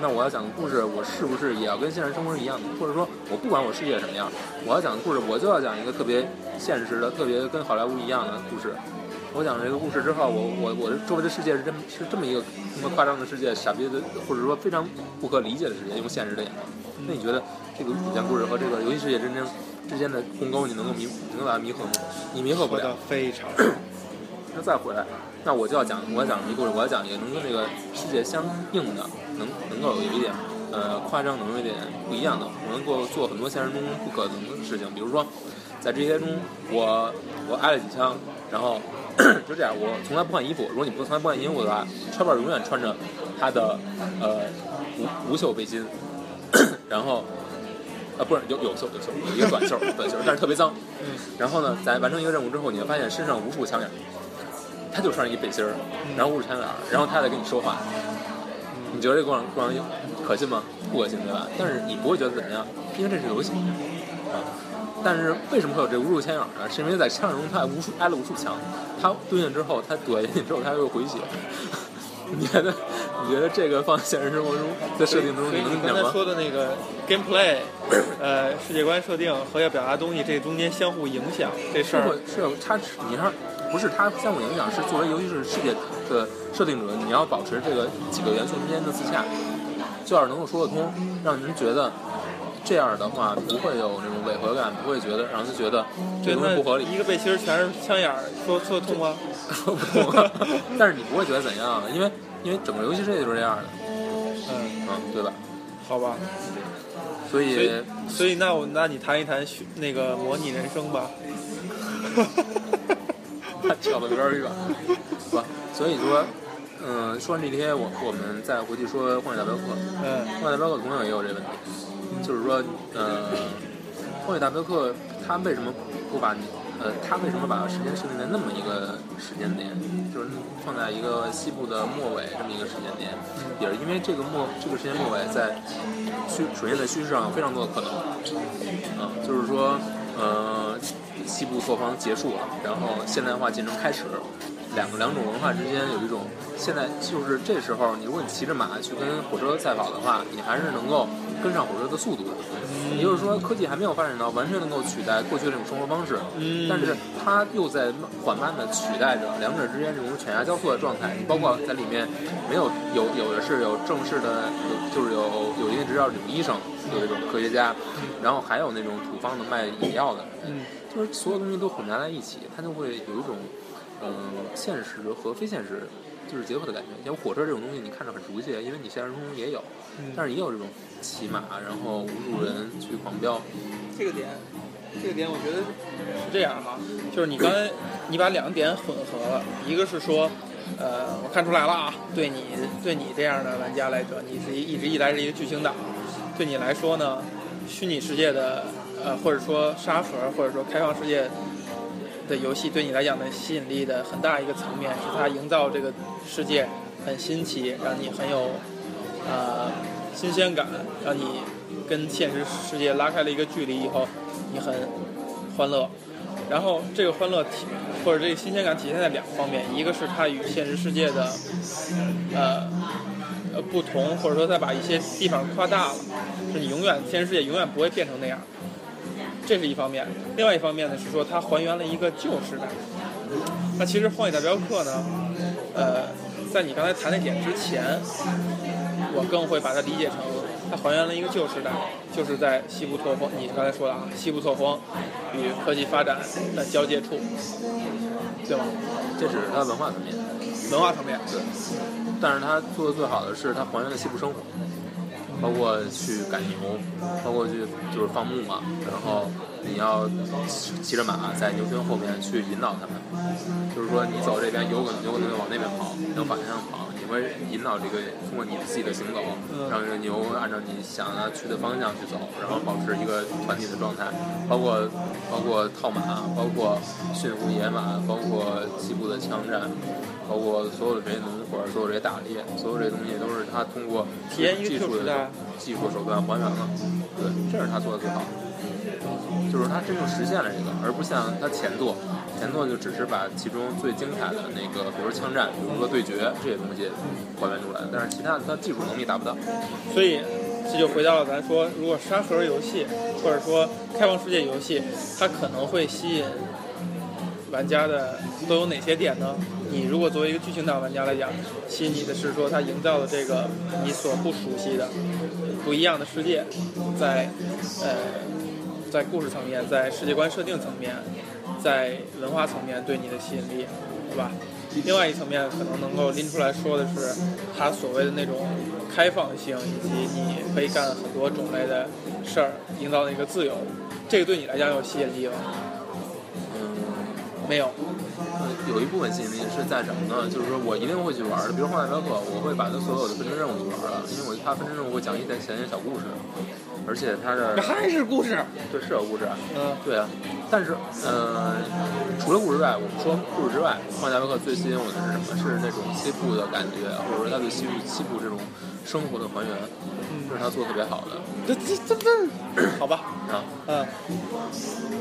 那我要讲的故事，我是不是也要跟现实生活是一样的？或者说，我不管我世界什么样，我要讲的故事，我就要讲一个特别现实的、特别跟好莱坞一样的故事。我讲这个故事之后，我我我的周围的世界是这么是这么一个这么夸张的世界，傻逼的或者说非常不可理解的世界，用现实的眼光。那你觉得这个讲故事和这个游戏世界之间之间的鸿沟，你能够弥能够把它弥合吗？你弥合不了。非常 (clears throat) 那再回来，那我就要讲，我要讲一个故事，我要讲一个能跟这个世界相应的，能能够有一点呃夸张，能有一点不一样的，我能够做很多现实中不可能的事情。比如说，在这些中，我我挨了几枪，然后 (clears throat) 就这样，我从来不换衣服。如果你不从来不换衣服的话，川宝永远穿着他的呃无无袖背心，(coughs) 然后。啊，不是有有袖有袖，有一个短袖短袖，但是特别脏。嗯然后呢，在完成一个任务之后，你会发现身上无数枪眼儿，他就穿着一背心儿，然后无数枪眼儿，然后他在跟你说话。你觉得这过程过程可信吗？不可信，对吧？但是你不会觉得怎么样，因为这是游戏啊。但是为什么会有这无数枪眼儿呢？是因为在枪中他无数挨了无数枪，他蹲下之后，他躲下去之后，他又回血。你觉得？你觉得这个放现实生活中在设定中你能讲吗？你刚才说的那个 gameplay，呃，世界观设定和要表达东西这中间相互影响这事是儿是有它，你看不是它相互影响，是作为尤其是世界的设定者，你要保持这个几个元素之间的自洽，就要是能够说得通，让人觉得这样的话不会有那种违和感，不会觉得让他觉得这东西不合理，一个背心儿全是枪眼儿，说说得通吗？说 (laughs) 不通。但是你不会觉得怎样，因为因为整个游戏设计就是这样的，嗯，嗯，对吧？好吧。所以所以，所以那我那你谈一谈那个模拟人生吧。(laughs) 跳的有点远，(laughs) 吧？所以说，嗯、说完这些，我我们再回去说《荒野大镖客》。嗯《荒野大镖客》同样也有这个问题，就是说，呃，《荒野大镖客》它为什么不把你，呃，它为什么把时间设定在那么一个时间点，就是放在一个西部的末尾这么一个时间点，也是因为这个末这个时间末尾在叙首先在叙事上有非常多的可能，啊、就是说，呃，西部拓荒结束了，然后现代化进程开始，两个两种文化之间有一种现在就是这时候，你如果你骑着马去跟火车赛跑的话，你还是能够跟上火车的速度的。也就是说，科技还没有发展到完全能够取代过去的这种生活方式，嗯但是它又在缓慢的取代着两者之间这种犬牙交错的状态。包括在里面没有有有的是有正式的，有就是有有一定执照的这种医生，有这种科学家，然后还有那种土方的卖野药的，嗯就是所有东西都混杂在一起，它就会有一种，嗯、现实和非现实就是结合的感觉。像火车这种东西，你看着很熟悉，因为你现实中也有，嗯但是也有这种骑马，然后无数人去狂飙。这个点，这个点我觉得是这样哈，就是你刚才你把两个点混合了，一个是说，呃，我看出来了啊，对你对你这样的玩家来说，你是一一直以来是一个巨星党，对你来说呢，虚拟世界的呃或者说沙盒或者说开放世界的游戏对你来讲的吸引力的很大一个层面是它营造这个世界很新奇，让你很有呃新鲜感，让你跟现实世界拉开了一个距离以后，你很欢乐。然后这个欢乐体或者这个新鲜感体现在两个方面，一个是它与现实世界的呃呃不同，或者说它把一些地方夸大了，是你永远现实世界永远不会变成那样。这是一方面，另外一方面呢是说它还原了一个旧时代。那其实《荒野大镖客》呢，呃，在你刚才谈那点之前，我更会把它理解成它还原了一个旧时代，就是在西部拓荒，你刚才说的啊，西部拓荒与科技发展的交界处，对吗？这只是它的文化层面，文化层面，对。但是它做的最好的是它还原了西部生活，包括去赶牛，包括去就是放牧嘛，然后你要骑着马在牛群后面去引导他们，就是说你走这边有可能有可能往那边跑，你能反向跑，会引导这个通过你自己的行走，让这个牛按照你想要去的方向去走，然后保持一个团体的状态，包括包括套马，包括驯服野马，包括西部的枪战。包括所有的这些农活，所有这些打猎，所有这些东西都是他通过技术的技术手段还原了。对，这是他做的最好的，就是他真正实现了这个，而不像他前作，前作就只是把其中最精彩的那个，比如枪战，比如说对决这些东西还原出来，但是其他的它技术能力达不到。所以这就回到了咱说，如果沙盒游戏或者说开放世界游戏，它可能会吸引玩家的都有哪些点呢？你如果作为一个剧情党玩家来讲，吸引你的是说它营造的这个你所不熟悉的、不一样的世界，在呃在故事层面、在世界观设定层面、在文化层面对你的吸引力，对吧？另外一层面可能能够拎出来说的是，它所谓的那种开放性，以及你可以干很多种类的事儿，营造的一个自由，这个对你来讲有吸引力吗？嗯，没有。呃有一部分吸引力是在什么呢？就是说我一定会去玩的，比如《荒野镖客》，我会把它所有的分支任务去玩了，因为我怕分支任务会讲一些讲一些小故事，而且它的这还是故事。对是有故事，嗯，对啊，但是，呃，除了故事之外，我们说故事之外，《荒野镖客》最吸引我的是什么？是那种西部的感觉，或者说它对西部西部这种生活的还原，这是他做的特别好的这这这这，好吧，啊。嗯。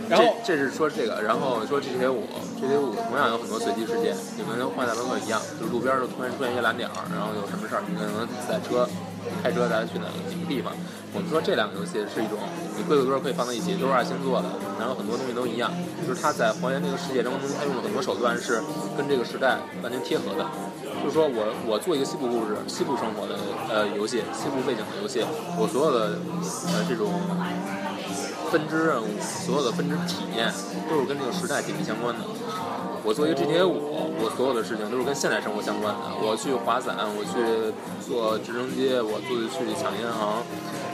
然后这这是说这个，然后说 GTA 五，GTA 五同样有很多随机事件，就跟《荒野镖客》一样，就是路边儿就突然出现一些蓝点儿，然后有什么事儿，你可能在车开车咱去哪哪个地方。我们说这两个游戏是一种，你规则都是可以放在一起，都是二星做的，然后很多东西都一样，就是它在还原这个世界当中，它用了很多手段是跟这个时代完全贴合的。就是说我我做一个西部故事、西部生活的呃游戏、西部背景的游戏，我所有的呃这种分支任务，所有的分支体验都是跟这个时代紧密相关的。我做一个 GTA 五，我所有的事情都是跟现代生活相关的。我去滑伞，我去坐直升机，我自己去抢银行，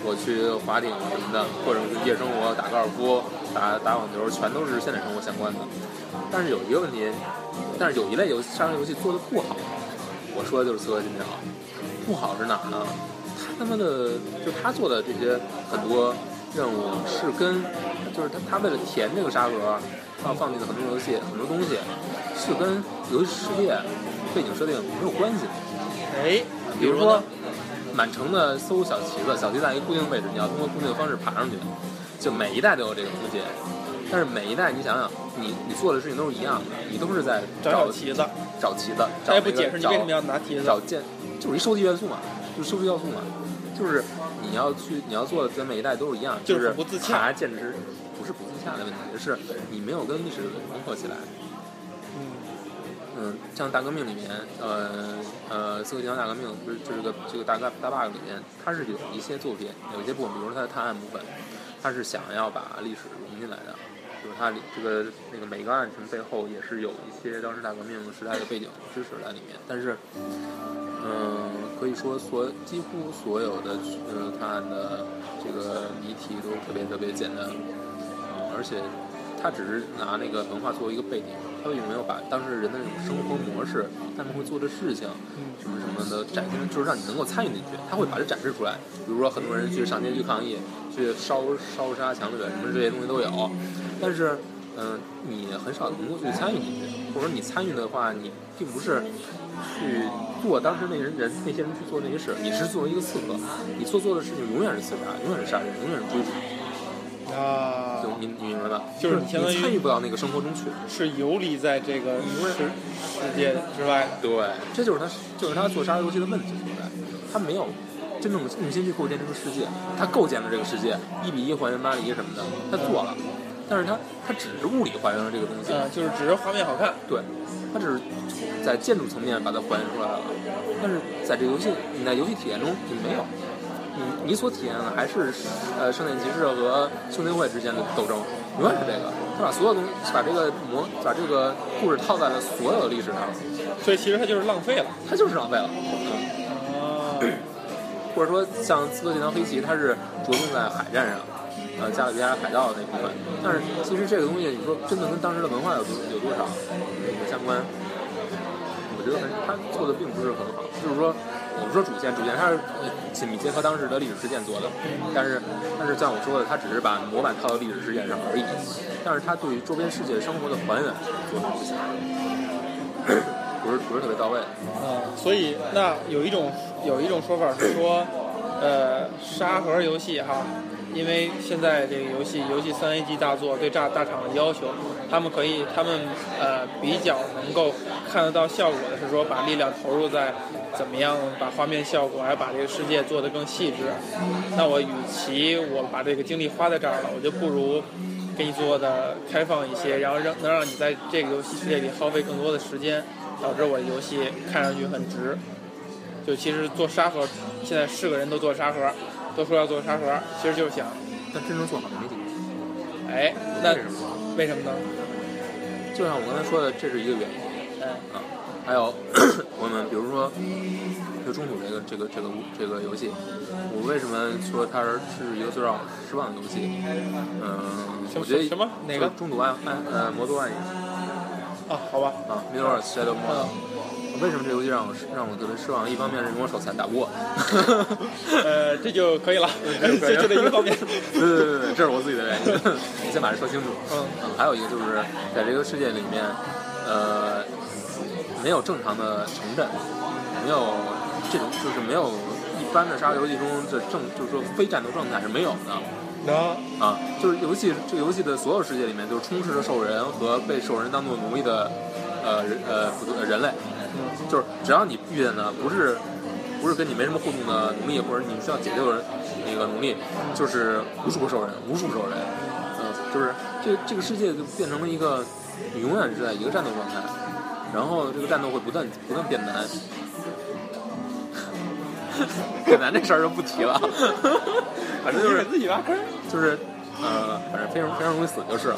我去滑艇什么的，或者是夜生活打高尔夫、打打网球，全都是现代生活相关的。但是有一个问题，但是有一类游戏杀人游戏做的不好，我说的就是《刺客信条》，不好是哪儿呢？他他妈的，就他做的这些很多任务是跟，就是他他为了填这个沙盒，他放进的很多游戏很多东西，是跟游戏世界背景设定没有关系的。哎，比如说，满城的搜小旗子，小旗子在一个固定位置，你要通过固定的方式爬上去，就每一代都有这个途径。但是每一代你想想，你你做的事情都是一样的，你都是在找旗子，找旗子，他也不找那个找解释你为什么要拿旗子。找建，就是一收集元素嘛，就是收集要素嘛，就是你要去你要做的跟每一代都是一样，就是不自洽爬建制，不是不自洽的问题，是你没有跟历史融合起来。嗯，嗯，像大革命里面，呃呃，《四个金刚：大革命》不是就是个这个大概大 bug 里面，它是有一些作品，有一些部分，比如说它的探案部分，它是想要把历史融进来的，就是它里这个那个每个案情背后也是有一些当时大革命时代的背景知识在里面，但是，嗯、可以说所几乎所有的呃探案的这个谜题都特别特别简单，嗯，而且他只是拿那个文化作为一个背景，他并没有把当时人的那种生活模式，他们会做的事情，什么什么的展现，就是让你能够参与进去。他会把这展示出来，比如说很多人去上街去抗议，去烧烧杀抢掠，什么这些东西都有。但是，嗯、你很少能够去参与进去，或者说你参与的话，你并不是去做当时那些人人那些人去做那些事，你是作为一个刺客，你所做的事情永远是刺杀，永远是杀人，永远是追逐。啊就，你你明白吧？就是你参与不到那个生活中去。是游离在这个世世界之外的。对，这就是他，就是他做杀人游戏的问题所在。他没有真正用心去构建这个世界，他构建了这个世界，一比一还原巴黎什么的，他做了，但是它它只是物理还原了这个东西，嗯，就是只是画面好看。对，它只是在建筑层面把它还原出来了，但是在这游戏你在游戏体验中你没有。你你所体验的还是呃圣殿骑士和兄弟会之间的斗争，永远是这个。他把所有东西，把这个模，把这个故事套在了所有的历史上，所以其实它就是浪费了。它就是浪费了。嗯啊，(clears throat) 或者说像《刺客信条：黑旗》，它是着重在海战上，呃，加勒比海盗那部分。但是其实这个东西，你说真的跟当时的文化有多有多少相关？我觉得很，他做的并不是很好。就是说，我们说主线，主线它是紧密结合当时的历史事件做的，但是但是像我说的，它只是把模板套到历史事件上而已。但是它对于周边世界生活的还原做的不行，不是不是特别到位。啊，所以那有一种有一种说法是说，呃，沙盒游戏哈，因为现在这个游戏游戏三 A 级大作对大大厂的要求，他们可以他们呃比较能够看得到效果的是说把力量投入在怎么样把画面效果，还把这个世界做得更细致。那我与其我把这个精力花在这儿了，我就不如给你做的开放一些，然后让能让你在这个游戏世界里耗费更多的时间，导致。我的游戏看上去很值。就其实做沙盒，现在是个人都做沙盒，都说要做沙盒，其实就是想，但真正做好的没几个。哎，那为什么？为什么呢？就像我刚才说的，这是一个原因。嗯啊，还有 (clears throat) 我们比如说，就中土这个这个这个这个游戏，我为什么说它是是一个最让我失望的游戏？嗯，什么我觉得什么哪个中土暗暗呃魔都暗影啊，好吧，啊 Earth Shadow 嗯。为什么这游戏让我让我特别失望？一方面是因为我手残打不过，(laughs) 呃，这就可以了，(laughs) 这就这一个方面。(laughs) 对对对对，这是我自己的原因。你先把这说清楚。还有一个就是在这个世界里面，呃，没有正常的城镇，没有这种就是没有一般的沙盒游戏中这正就是说非战斗状态是没有的能啊。就是游戏这个游戏的所有世界里面，就是充斥着兽人和被兽人当做奴隶的呃人呃人类。就是只要你遇见的不是不是跟你没什么互动的奴隶，或者你需要解救的那个奴隶，就是无数个兽人，无数个兽人，嗯、就是这这个世界就变成了一个你永远是在一个战斗状态，然后这个战斗会不断不断变难。(laughs) 变难这事儿就不提了，(laughs) 反正就是自己挖坑。就是呃，反正非常非常容易死就是了。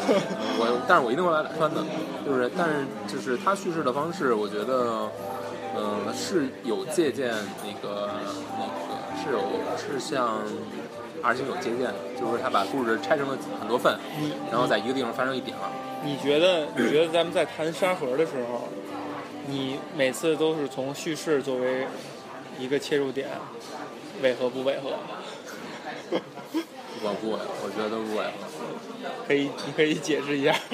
我，但是我一定会来打穿的。就是，但是就是他叙事的方式，我觉得，呃，是有借鉴那个那个是有是像二星有借鉴，就是他把故事拆成了很多份，你然后在一个地方发生一点了。你觉得？你觉得咱们在谈沙盒的时候，你每次都是从叙事作为一个切入点，违和不违和？(laughs) 我不会，我觉得不会。可以，你可以解释一下。(laughs)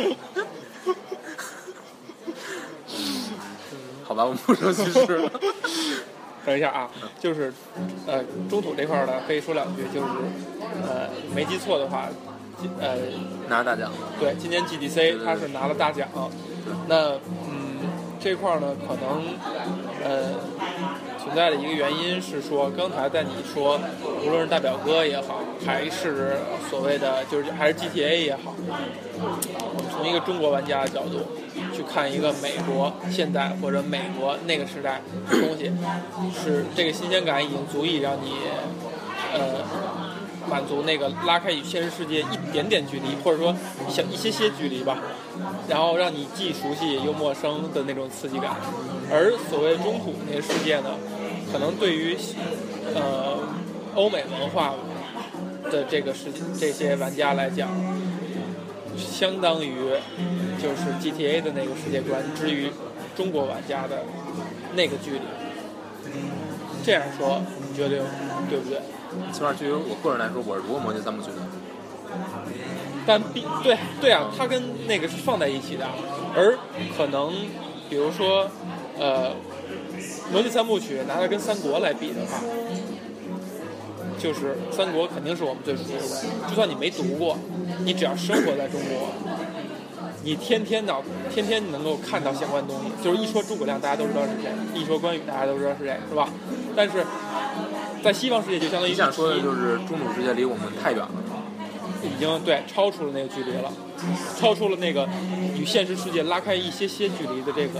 好吧，我们不说其实了。(laughs) 等一下啊，就是呃，中土这块儿呢，可以说两句，就是呃，没记错的话，呃，拿大奖，对，今年 GDC 他是拿了大奖。那嗯，这块儿呢，可能呃存在的一个原因是说，刚才在你说，无论是大表哥也好，还是所谓的就是还是 GTA 也好，我们从一个中国玩家的角度去看一个美国现在或者美国那个时代的东西，是这个新鲜感已经足以让你呃。满足那个拉开与现实世界一点点距离，或者说小一些些距离吧，然后让你既熟悉又陌生的那种刺激感。而所谓中土那个世界呢，可能对于呃欧美文化的这个世这些玩家来讲，相当于就是 GTA 的那个世界观之于中国玩家的那个距离。这样说，你觉得对不对？起码对于我个人来说，我是如果魔戒三部曲的。但必对对啊，它跟那个是放在一起的，而可能比如说，呃，《魔戒三部曲》拿它跟三国来比的话，就是三国肯定是我们最熟悉的，就算你没读过，你只要生活在中国，你天天脑天天能够看到相关东西，就是一说诸葛亮，大家都知道是谁；一说关羽，大家都知道是谁，是吧？但是在西方世界，就相当于你想说的就是中土世界离我们太远了。已经对超出了那个距离了，超出了那个与现实世界拉开一些些距离的这个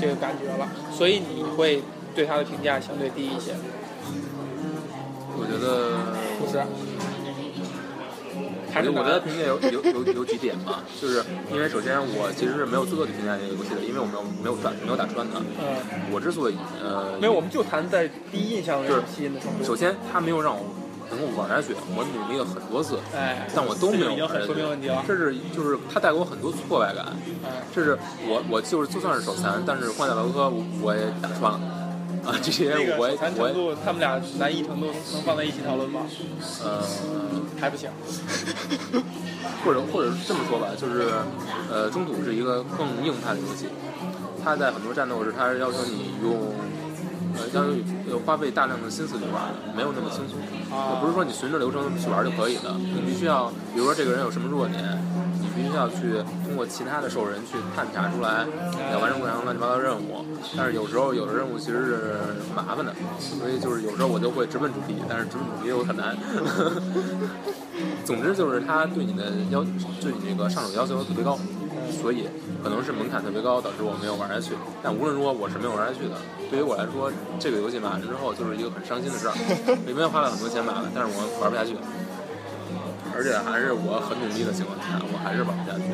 这个感觉了，所以你会对他的评价相对低一些，我觉得不是？还是我觉得拿评价有有有有几点吧，就是因为首先我其实是没有资格去评价这个游戏的，因为我没有没有转没有打穿它。嗯，我之所以呃，没有，我们就谈在第一印象的那种吸引的程度。首先它没有让我能够玩下去，我努力了很多次，哎，但我都没有这个已经很说明问题了。这是就是它带给我很多挫败感，哎，这是我我就是就算是手残，但是《荒野大镖客》我我也打穿了啊，这些那个我也我他们俩难易程度能放在一起讨论吗？呃。还不行。(laughs) 或者或者这么说吧，就是，呃，中土是一个更硬派的游戏，它在很多战斗时，它是要求你用，呃，要求你呃花费大量的心思去玩的，没有那么轻松。啊不是说你循着流程去玩就可以的，你必须要，比如说这个人有什么弱点，必须要去通过其他的兽人去探查出来，要完成各样乱七八糟任务。但是有时候有的任务其实是麻烦的，所以就是有时候我就会直奔主题，但是直奔主题又很难。(laughs) 总之就是他对你的要对你这个上手要求特别高，所以可能是门槛特别高，导致我没有玩下去。但无论如何，我是没有玩下去的。对于我来说，这个游戏买完之后就是一个很伤心的事儿。里面花了很多钱买了，但是我玩不下去，而且还是我很努力的情况下，我还是玩不下去。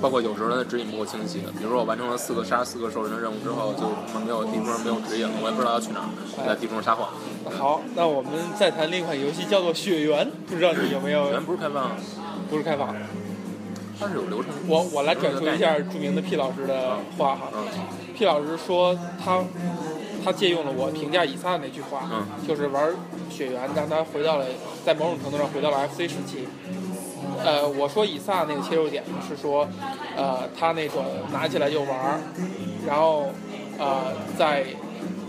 包括有时候它的指引不够清晰的，比如说我完成了四个杀四个兽人的任务之后，就没有地图上没有指引了，我也不知道要去哪儿，在地图上撒谎。好，那我们再谈另一款游戏，叫做《血缘》，不知道你有没有？原不是开放，不是开放，它是有流程。我我来转述一下著名的 P 老师的话哈。嗯 P 老师说他他借用了我评价以撒的那句话，嗯就是玩血缘让他回到了在某种程度上回到了 FC 时期。呃，我说以撒那个切入点是说，呃，他那种拿起来就玩儿，然后呃在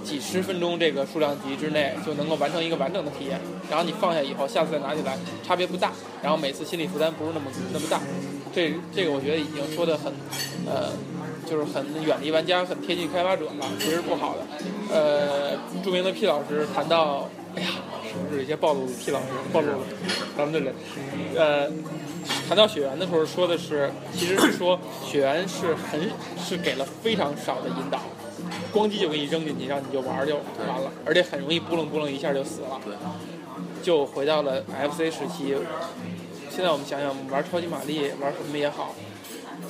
几十分钟这个数量级之内就能够完成一个完整的体验，然后你放下以后，下次再拿起来差别不大，然后每次心理负担不是那么那么大。这这个我觉得已经说的很，呃，就是很远离玩家，很贴近开发者了，其实不好的。呃，著名的 P 老师谈到，哎呀，是不是一些暴露 P 老师暴露了咱们的人？呃，谈到血缘的时候说的是，其实是说血缘是很是给了非常少的引导，咣叽就给你扔进去，让你就玩就完了，而且很容易扑棱扑棱一下就死了。对，就回到了 FC 时期。现在我们想想，玩超级玛丽，玩什么也好，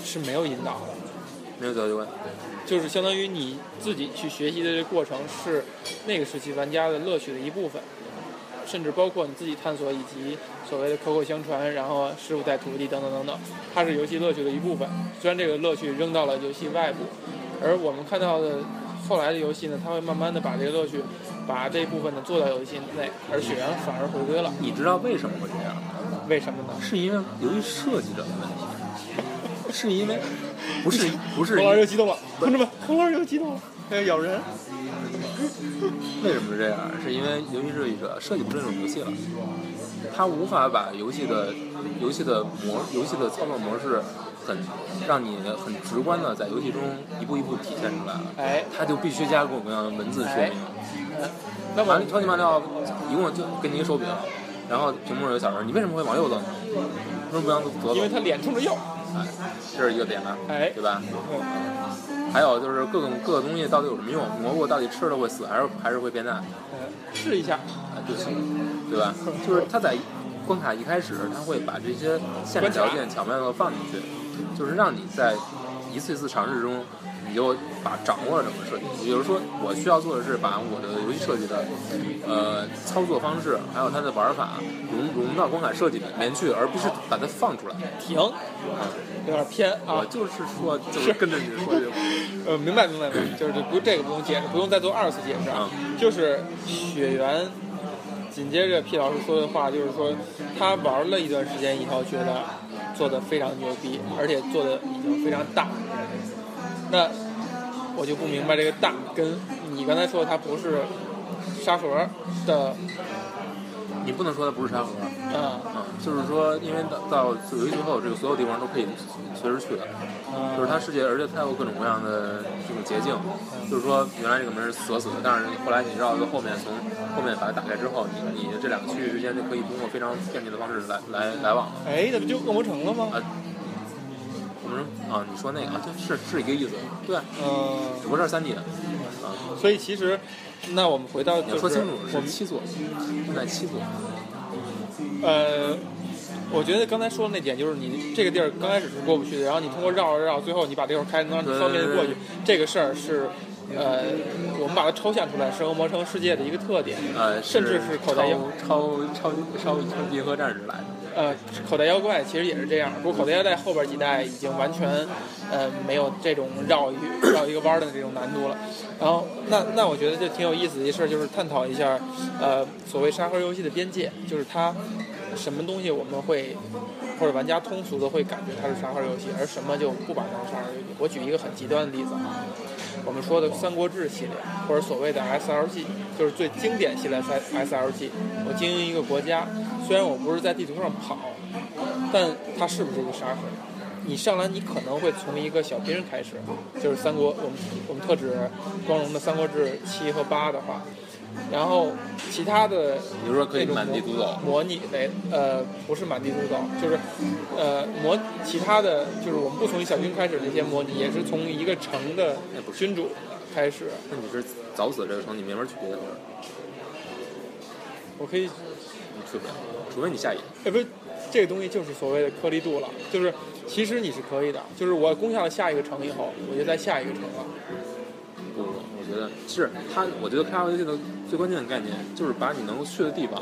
是没有引导的，没有交流观。就是相当于你自己去学习的这个过程是那个时期玩家的乐趣的一部分，甚至包括你自己探索以及所谓的口口相传，然后师傅带徒弟等等等等，它是游戏乐趣的一部分。虽然这个乐趣扔到了游戏外部，而我们看到的后来的游戏呢，它会慢慢的把这个乐趣，把这一部分呢做到游戏内，而血缘反而回归了。你知道为什么会这样吗？为什么呢？是因为由于设计者的问题，是因为不是不是孔老师又激动了，同志们，孔老师又激动了，还要咬人。(laughs) 为什么是这样？是因为游戏设计者设计不是这种游戏了，他无法把游戏的游戏的模游戏的操作模式很让你很直观的在游戏中一步一步体现出来了，哎，他就必须加各种各样的文字说明。那么马里超级马里奥一共就给你一个手柄，然后屏幕上有小人，你为什么会往右走呢？为什么不让左走？因为他脸冲着右，哎，这是一个点，哎，对吧？嗯还有就是各种各个东西到底有什么用？蘑菇到底吃了会死还是还是会变大？嗯，试一下，啊，对，对吧？就是他在关卡一开始，他会把这些限制条件巧妙的放进去，就是让你在一次一次尝试中，你就把掌握了整个设计。也就是说，我需要做的是把我的游戏设计的呃操作方式，还有它的玩法融融到光卡设计里面去，而不是把它放出来。停，有点偏啊。我就是说，就是跟着你说这个。(laughs) 呃，明白明白明白，就是不这个不用解释，不用再做二次解释啊。就是血缘，紧接着 P 老师说的话，就是说他玩了一段时间以后，觉得做的非常牛逼，而且做的已经非常大。那我就不明白这个大跟你刚才说它不是沙盒的，你不能说它不是沙盒，嗯嗯，就是说，因为到到游戏最后，这个所有地方都可以随时去的，就是它世界，而且它有各种各样的这种捷径，就是说原来这个门是锁死的，但是后来你绕到后面，从后面把它打开之后，你你这两个区域之间就可以通过非常便利的方式来来来往了。哎，那不就恶魔城了吗？啊，我们说啊，你说那个啊，对，是是一个意思，对，嗯、只不过这是三 D 的，啊，所以其实，那我们回到你就说清楚我们是七座，现在七座，呃，我觉得刚才说的那点就是你这个地儿刚开始是过不去的，然后你通过绕着绕，最后你把这块开，能让你方便的过去。这个事儿是，呃，我们把它抽象出来，是恶魔城世界的一个特点。呃，甚至是口袋妖超超超超超级核战士来的。呃，口袋妖怪其实也是这样，不过口袋妖怪后边几代已经完全，呃，没有这种绕一绕一个弯的这种难度了。然后，那那我觉得就挺有意思的一事儿，就是探讨一下，呃，所谓沙盒游戏的边界，就是它什么东西我们会或者玩家通俗的会感觉它是沙盒游戏，而什么就不把它当沙盒游戏。我举一个很极端的例子啊，我们说的《三国志》系列，或者所谓的 SLG，就是最经典系列 SLG。我经营一个国家，虽然我不是在地图上跑，但它是不是一个沙盒？你上来，你可能会从一个小兵开始，就是三国，我们我们特指光荣的《三国志》七和八的话，然后其他的比如说可以满地独走，模拟类，呃，不是满地独走，就是，呃，模其他的就是我们不从小军开始那些模拟，也是从一个城的君主开始。那你是早死这个城，你没法去别的地儿，我可以，你去不了，除非你下野。哎，不是，这个东西就是所谓的颗粒度了，就是其实你是可以的，就是我攻下了下一个城以后，我就在下一个城了。觉得是他。我觉得开发游戏的最关键的概念就是把你能够去的地方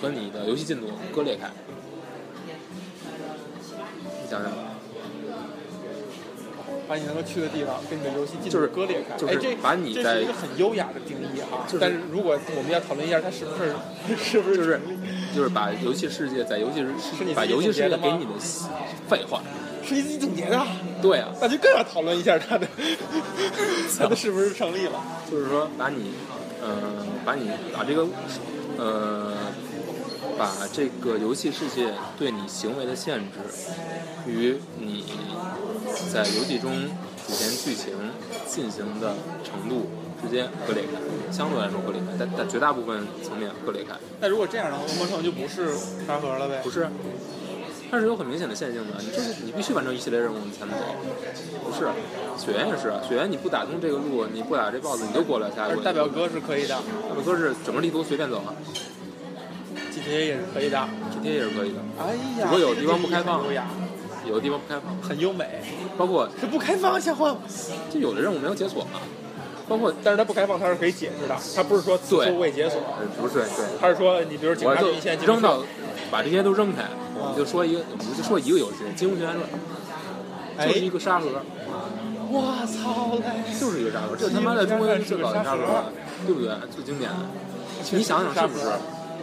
和你的游戏进度割裂开。你想想，把你能够去的地方跟你的游戏进就是度割裂开，就是哎，这把你在这是一个很优雅的定义哈。就是但是如果我们要讨论一下，它是不是 (laughs) 是不是就是就是把游戏世界在游戏是你自己把游戏世界给你的废话。是你自己总结的？对啊，那就更要讨论一下它的 (laughs) 它的是不是成立了。就是说把你，呃，把你把这个，呃，把这个游戏世界对你行为的限制与你在游戏中主线剧情进行的程度之间割裂开，相对来说割裂开，但但绝大部分层面割裂开，那如果这样的话，恶魔城就不是沙盒了呗？不是。它是有很明显的线性的，你就是你必须完成一系列任务你才能走，不是？雪原也是，雪原你不打通这个路，你不打这 BOSS，你就过不了下一。大表哥是可以的大表哥是整个地图随便走啊，GTA 也是可以的。，GTA 也是可以的，哎呀，只不过有地方不开放。有的地方不开放，很优美。包括是不开放，小黄。就有的任务没有解锁嘛，包括但是它不开放，它是可以解释的，它不是说此对。处未解锁，呃不是对，它是说你比如警察局线扔到把这些都扔开，我们就说一个，我们就说一个游戏《金庸群侠传》，哎。就是一个沙盒，我操嘞！就是一个沙盒，这他妈的中国人最早的沙盒，对不对？最经典。的，你想想是不是？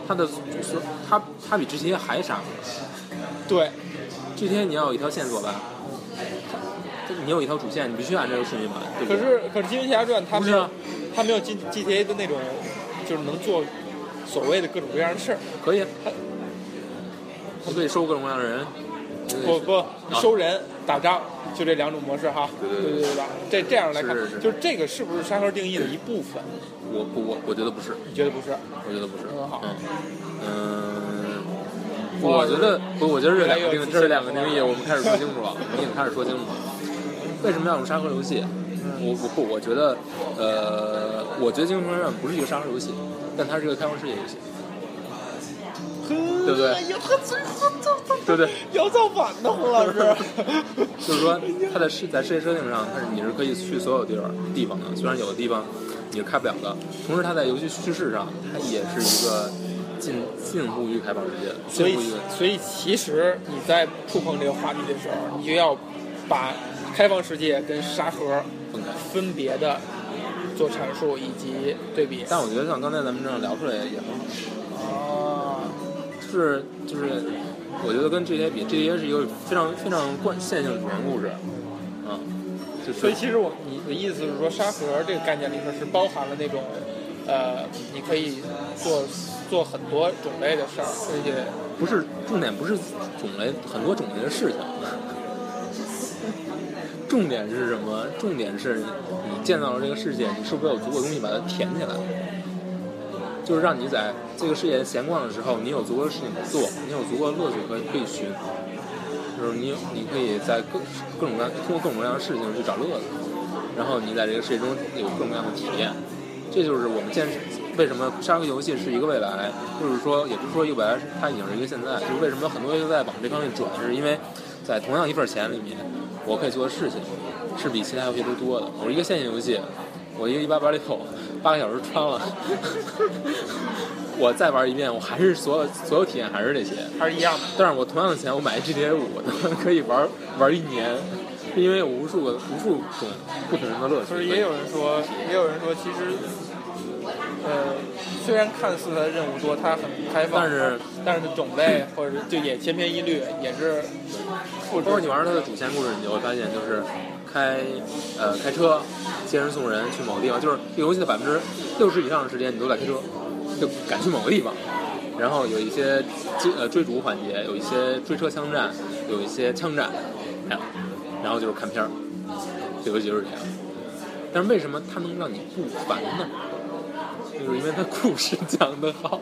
它的说他他比 GTA 还傻对，，GTA 你要有一条线索吧，它你有一条主线，你必须按这个顺序来，对不可对？是可是《金庸侠传》它没有不是啊，它没有 G GTA 的那种，就是能做所谓的各种各样的事儿。可以，啊你可以收各种各样的人，不不，收人打仗就这两种模式哈。对对对对对吧？这这样来看，是是是就是这个是不是沙盒定义的一部分？我不我我觉得不是，你觉得不是？我觉得不是，嗯好嗯嗯，我我觉得不，我觉得这两个定，越来越这是两个定义，我们开始说清楚了，我们已经开始说清楚了。为什么要用沙盒游戏？我我不，我觉得，呃，我觉得《精神传不是一个沙盒游戏，但它是一个开放世界游戏，对不对哎呀，他最后对不对？要造反的胡老师。就是说，它在世在世界设定上，它是你是可以去所有地儿地方的，虽然有的地方你是开不了的。同时，它在游戏叙事上，它也是一个进进步于开放世界，所以所以其实你在触碰这个话题的时候，你就要把开放世界跟沙盒分开。分别的做阐述以及对比。但我觉得像刚才咱们这样聊出来也很好，啊，是就是，我觉得跟这些比，这些是一个非常非常惯线性的主线故事，啊，就是所以其实我你的意思是说，沙盒这个概念里面是包含了那种，呃，你可以做做很多种类的事儿，而且不是重点，不是种类很多种类的事情。重点是什么？重点是你见到了这个世界，你是不是有足够的东西把它填起来？就是让你在这个世界闲逛的时候，你有足够的事情可做，你有足够的乐趣可以可以寻。就是你你可以在各各种各样通过各种各样的事情去找乐子，然后你在这个世界中有各种各样的体验。这就是我们见为什么沙盒游戏是一个未来，就是说，也不是说一个未来，它已经是一个现在。就是为什么很多游戏在往这方面转，是因为在同样一份钱里面，我可以做的事情是比其他游戏都多的。我一个线性游戏，我一个一八八六八个小时穿了，我再玩一遍，我还是所有所有体验还是这些。还是一样的。但是我同样的钱，我买 GTA 五，可以玩玩一年，是因为有无数个无数种不同的乐趣。就是也有人说，也有人说，其实，呃，虽然看似它的任务多，它很开放，但是但是种类或者就也千篇一律，也是复制包括你玩它的主线故事，你就会发现就是开呃开车接人送人去某个地方，就是这个游戏的百分之六十以上的时间你都在开车，就赶去某个地方。然后有一些追呃追逐环节，有一些追车枪战，有一些枪战，还有然后就是看片儿，这游戏就是这样。但是为什么它能让你不烦呢？就是因为它故事讲得好。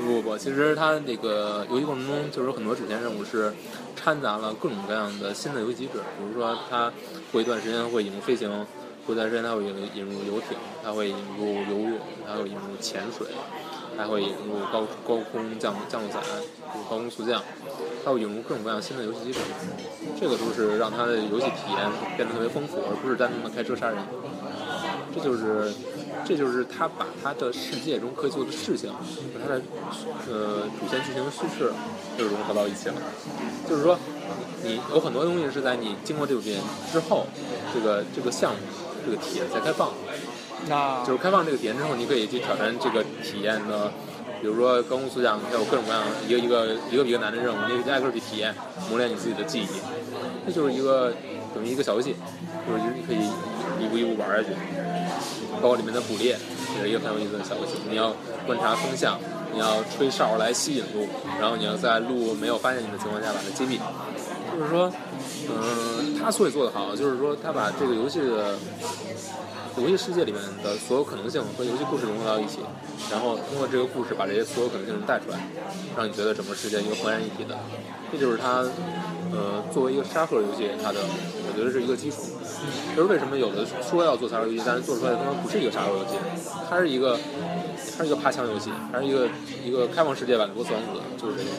不不不，其实它那个游戏过程中，就是有很多主线任务是掺杂了各种各样的新的游戏机制，比如说它过一段时间会引入飞行，过一段时间它会引引入游艇，它会引入游泳，它会引入潜水，还会引入高高空降降落伞，高空速降，它会引入各种各样新的游戏机制，这个都是让它的游戏体验变得特别丰富，而不是单纯的开车杀人。这就是，这就是他把他的世界中可以做的事情和他的呃主线剧情的叙事就融合到一起了。就是说，你有很多东西是在你经过这个点之后，这个这个项目这个体验才开放。那就是开放这个体验之后，你可以去挑战这个体验的，比如说高空速降，它有各种各样一个一个一个比一个难的任务，你得挨个去体验，磨练你自己的记忆。这就是一个等于一个小游戏，就是你可以一步一步玩下去。包括里面的捕猎也是一个很有意思的小游戏，你要观察风向，你要吹哨来吸引鹿，然后你要在鹿没有发现你的情况下把它击毙。就是说，嗯、他所以做得好，就是说他把这个游戏的游戏世界里面的所有可能性和游戏故事融合到一起，然后通过这个故事把这些所有可能性带出来，让你觉得整个世界一个浑然一体的。这就是它，呃，作为一个沙盒游戏，它的我觉得是一个基础。就是为什么有的说要做沙盒游戏，但是做出来的它不是一个沙盒游戏，它是一个它是一个爬墙游戏，它是一个一个开放世界版的波斯王子，就是这种，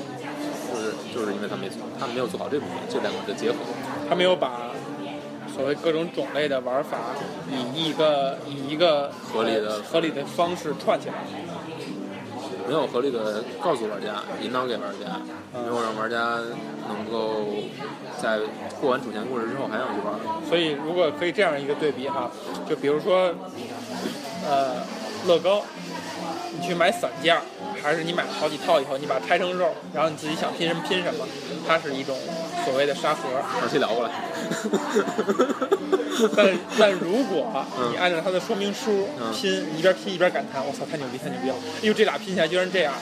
就是因为他没做，他没有做好这部分，这两个的结合。他没有把所谓各种种类的玩法以一个以一个合理的呃合理的方式串起来。没有合理的告诉玩家，引导给玩家，没有让玩家能够在过完主线故事之后还想去玩。所以如果可以这样一个对比哈，就比如说，呃，乐高，你去买散件儿，还是你买了好几套以后，你把它拆成肉，然后你自己想拼什么拼什么，它是一种所谓的沙盒。二期聊过来。(laughs) 但但如果你按照它的说明书嗯拼，你一边拼一边感叹，我操，太牛逼，太牛逼了！哎呦，这俩拼起来居然这样，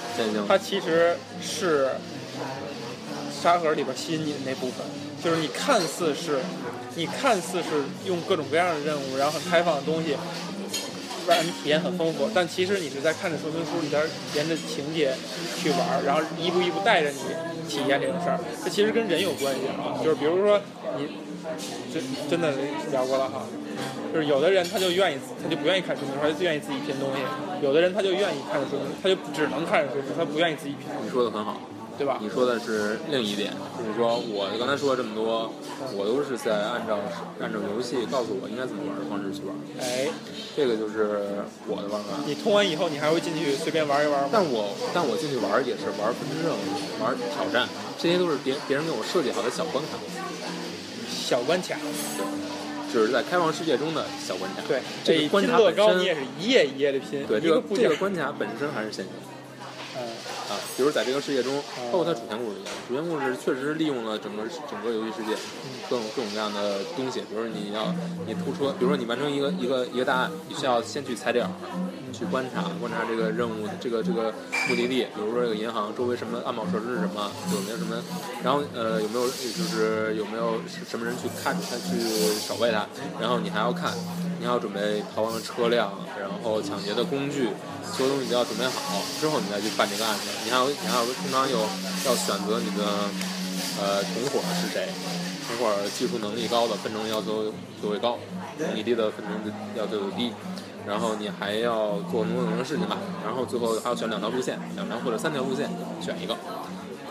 它其实是沙盒里边吸引你的那部分，就是你看似是，你看似是用各种各样的任务，然后很开放的东西，让你体验很丰富，但其实你是在看着说明书里边沿着情节去玩，然后一步一步带着你体验这个事儿。这其实跟人有关系啊，就是比如说你真真的聊过了哈。就是有的人他就愿意，他就不愿意看说明书，他就愿意自己拼东西；有的人他就愿意看着说明书，他就只能看着说明书，他不愿意自己拼，你说的很好，对吧？你说的是另一点，就是说我刚才说了这么多，我都是在按照按照游戏告诉我应该怎么玩的方式去玩，哎，这个就是我的玩法。你通完以后，你还会进去随便玩一玩吗？但我但我进去玩也是玩分支任务，玩挑战，这些都是别别人给我设计好的小关卡，小关卡，就是在开放世界中的小关卡。对，这个一关卡本身高你也是一页一页的拼，对这个这个，关卡本身还是线性的。嗯，啊，比如在这个世界中，包括它主线故事一样，主线故事确实利用了整个整个游戏世界各种各种各样的东西，比如说你要你突车，比如说你完成一个一个一个大案，你需要先去踩点儿，去观察观察这个任务这个这个目的地，比如说这个银行周围什么安保设施是什么，有没有什么，然后呃有没有就是有没有什么人去看他去守卫他，然后你还要看，你要准备逃亡的车辆，然后抢劫的工具，所有东西都要准备好之后，你再去办这个案子。你还有你还有通常有要选择你的呃同伙是谁，同伙技术能力高的分成要求就会高，能力低的分成要求就低。然后你还要做很多很多事情吧，然后最后还要选两条路线，两条或者三条路线选一个，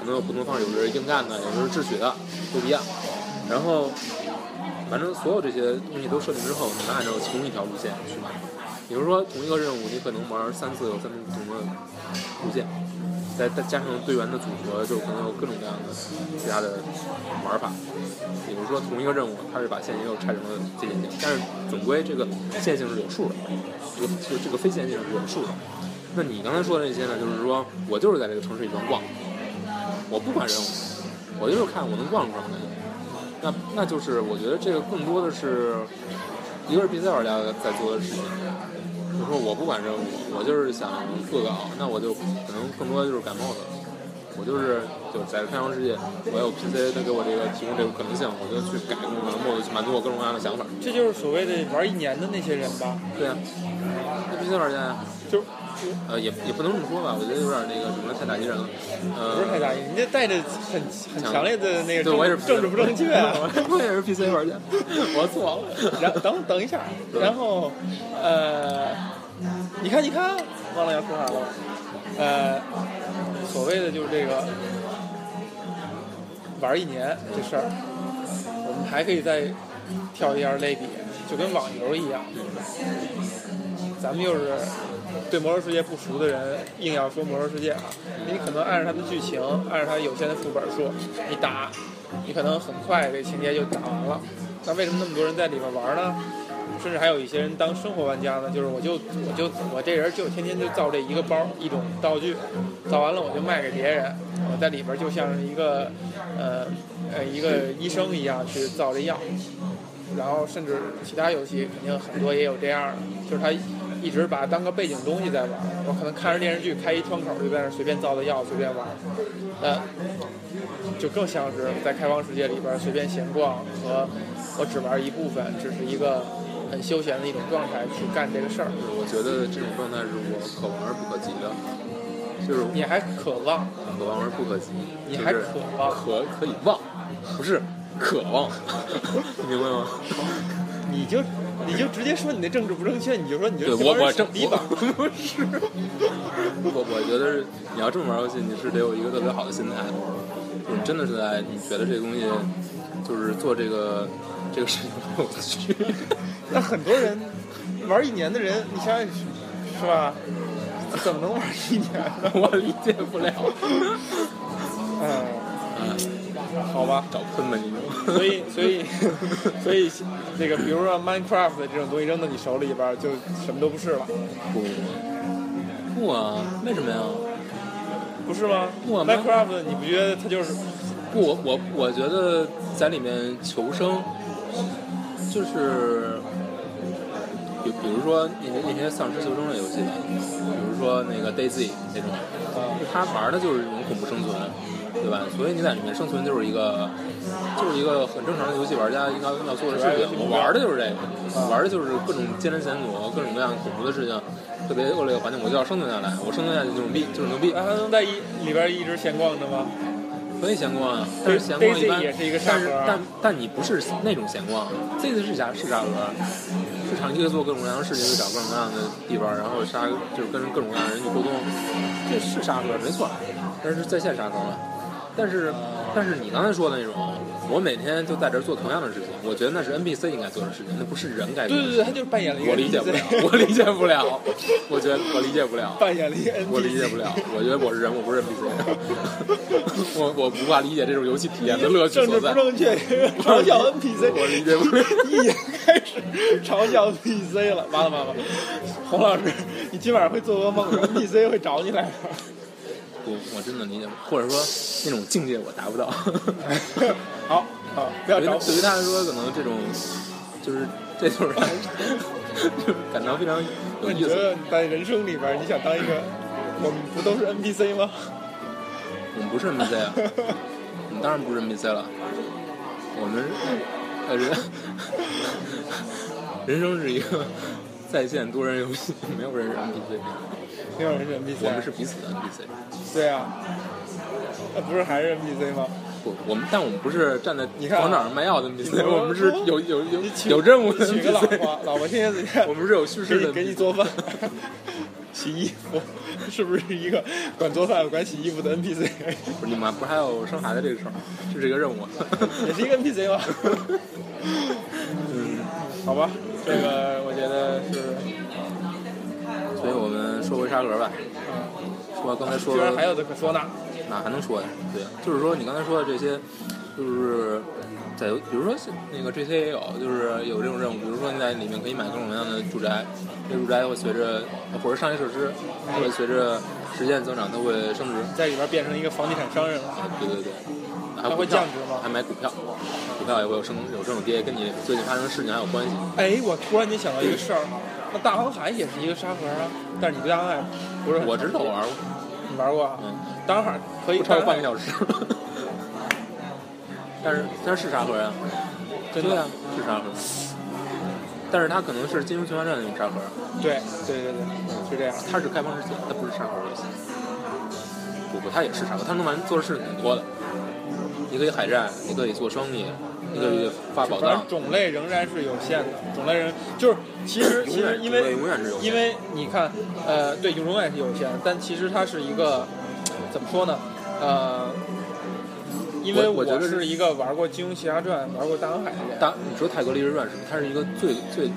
可能有不同方式，有的是硬干的，有的是智取的，都不一样。然后反正所有这些东西都设定之后，你能按照同一条路线去玩。比如说同一个任务，你可能玩三次，有三种不同的路线，再再加上队员的组合，就可能有各种各样的其他的玩法。比如说同一个任务，它是把线也有拆成了非线性，但是总归这个线性是有数的，这个就这个非线性是有数的。那你刚才说的那些呢，就是说我就是在这个城市里边逛，我不管任务，我就是看我能逛出什么来。那那就是我觉得这个更多的是一个是 PC 玩家在做的事情，就是说我不管任务，我就是想恶搞，那我就可能更多的就是感冒的。我就是就在开放世界，我有 PC 它给我这个提供这个可能性，我就去改各种各样的 mod 去满足我各种各样的想法。这就是所谓的玩一年的那些人吧。对啊，那 PC PC 玩家呀，就呃，也也不能这么说吧，我觉得有点那个什么太打击人了。呃，不是太打击，你这带着很很强烈的那个对，我也是政政治不正确啊。(laughs) 我也是 PC 玩家，我错了。然后等等一下，然后呃，你看你看，忘了要说啥了。呃，所谓的就是这个玩一年这事儿，我们还可以再跳一下类比，就跟网游一样。咱们又是对《魔兽世界》不熟的人，硬要说《魔兽世界》啊，你可能按照它的剧情，按照它有限的副本数，你打，你可能很快这情节就打完了。那为什么那么多人在里边玩呢？甚至还有一些人当生活玩家呢，就是我就我就我这人就天天就造这一个包一种道具，造完了我就卖给别人，我在里边就像是一个呃呃一个医生一样去造这药。然后甚至其他游戏肯定很多也有这样的，就是他一直把它当个背景东西在玩。我可能看着电视剧，开一窗口就在那随便造的药随便玩，呃就更像是在开放世界里边随便闲逛和我只玩一部分，只是一个很休闲的一种状态去干这个事儿。我觉得这种状态是我可望而不可及的，就是你还渴望，可望而不可及，你还就是渴望可可以望，不是渴望，(laughs) 你明白吗？你就你就直接说你那政治不正确，你就说你对就我我正逼吧。(laughs) 我不是，我我觉得是你要这么玩游戏，你是得有一个特别好的心态，就是你真的是在你觉得这个东西就是做这个这个事情很有趣，(laughs) 那很多人玩一年的人，你想想是吧？怎么能玩一年呢？(laughs) 我理解不了。嗯，嗯，好吧。找喷吧你就。所以，所以，(laughs) 所以，那个比如说 Minecraft 这种东西扔到你手里边儿，就什么都不是了，不不啊，为什么呀？不是吗不啊？Minecraft 你不觉得它就是不，我我我觉得在里面求生，就是，比比如说那些那些丧尸求生类游戏吧，比如说那个 DayZ 那种，啊他玩的就是这种恐怖生存，对吧？所以你在里面生存就是一个，就是一个很正常的游戏玩家应该要做的事情。我玩的就是这个，我玩的就是各种艰难险阻，各种各样恐怖的事情，特别恶劣的环境，我就要生存下来。我生存下去就牛逼，就是牛逼。那还能在一里边一直闲逛的吗？可以闲逛啊，但是闲逛一般也是一个沙但是但但你不是那种闲逛，这次是啥是沙盒，是长期的做各种各样的事情，去找各种各样的地方，然后杀就是跟各种各样的人去沟通，这是沙盒没错，但是在线沙盒嘛。但是但是你刚才说的那种，我每天就在这儿做同样的事情，我觉得那是 NPC 应该做的事情，那不是人该做的事情。对对对，他就是扮演了一个我理解不了 (laughs) 我理解不了，我觉得我理解不了。扮演了一个 NPC，我理解不了，我觉得我是人，我不是 NPC，(laughs) 我我无法理解这种游戏体验的乐趣政治不所在。正确，嘲笑 NPC，我理解不了。一眼开始嘲笑 NPC 了，完了完了，洪老师，你今晚上会做噩梦，NPC 会找你来的。不，我真的理解或者说那种境界我达不到。(laughs) 好，好，不要对于找对于他来说，可能这种就是这 (laughs) 就是他就是感到非常有意思。那你觉得你在人生里边，你想当一个，我们不都是 NPC 吗？我们不是 NPC 啊，我们当然不是 NPC 了，我们呃人 (laughs) 人生是一个在线多人游戏，没有人是 NPC，没有人是 NPC，我们是彼此的 NPC。对啊，那不是还是 NPC 吗？不，我们但我们不是站在你看啊广场上卖药的 NPC，我我们是有有有有任务的娶个老 NPC，婆，老婆天天在家 (laughs) 我们是有叙事的你给你。做饭、(laughs) 洗衣服，(laughs) 是不是一个管做饭、管洗衣服的 NPC？不是你们不是还有生孩子这个事儿，这是一个任务。也是一个 NPC 吗？嗯，好吧，这个我觉得是，所以我们说回沙格吧。说刚才说的居然还有的可说呢。哪还能说呀？对，就是说你刚才说的这些，就是在比如说那个 GC 也有，就是有这种任务，比如说你在里面可以买各种各样的住宅，这住宅会随着或者商业设施会随着时间增长，它会升值。在里边变成一个房地产商人了。啊，对对对，还会降值吗还买股票，股票也会有升有这种跌，跟你最近发生的事情还有关系。哎，我突然间想到一个事儿，那大航海也是一个沙盒啊，但是你对大航海不是很我知道我玩过，你玩过啊？嗯，大航海可以不超过半个小小时。(laughs) 但是但是是沙盒呀，真的对呀，是沙盒。但是它可能是金庸群侠传那种沙盒，对对对对，是这样。它是开放世界，它不是沙盒游戏。不不，它也是沙盒，它能玩做的事挺多的。你可以海战，你可以做生意，你可以发宝藏。种类仍然是有限的，种类仍就是其实其实因为因为你看，呃，对，永远是有限，但其实它是一个怎么说呢？呃，因为我我觉得是是一个玩过《金庸奇侠传》、玩过《大航海》的人，大，你说《泰格立志传》是不是？它是一个最最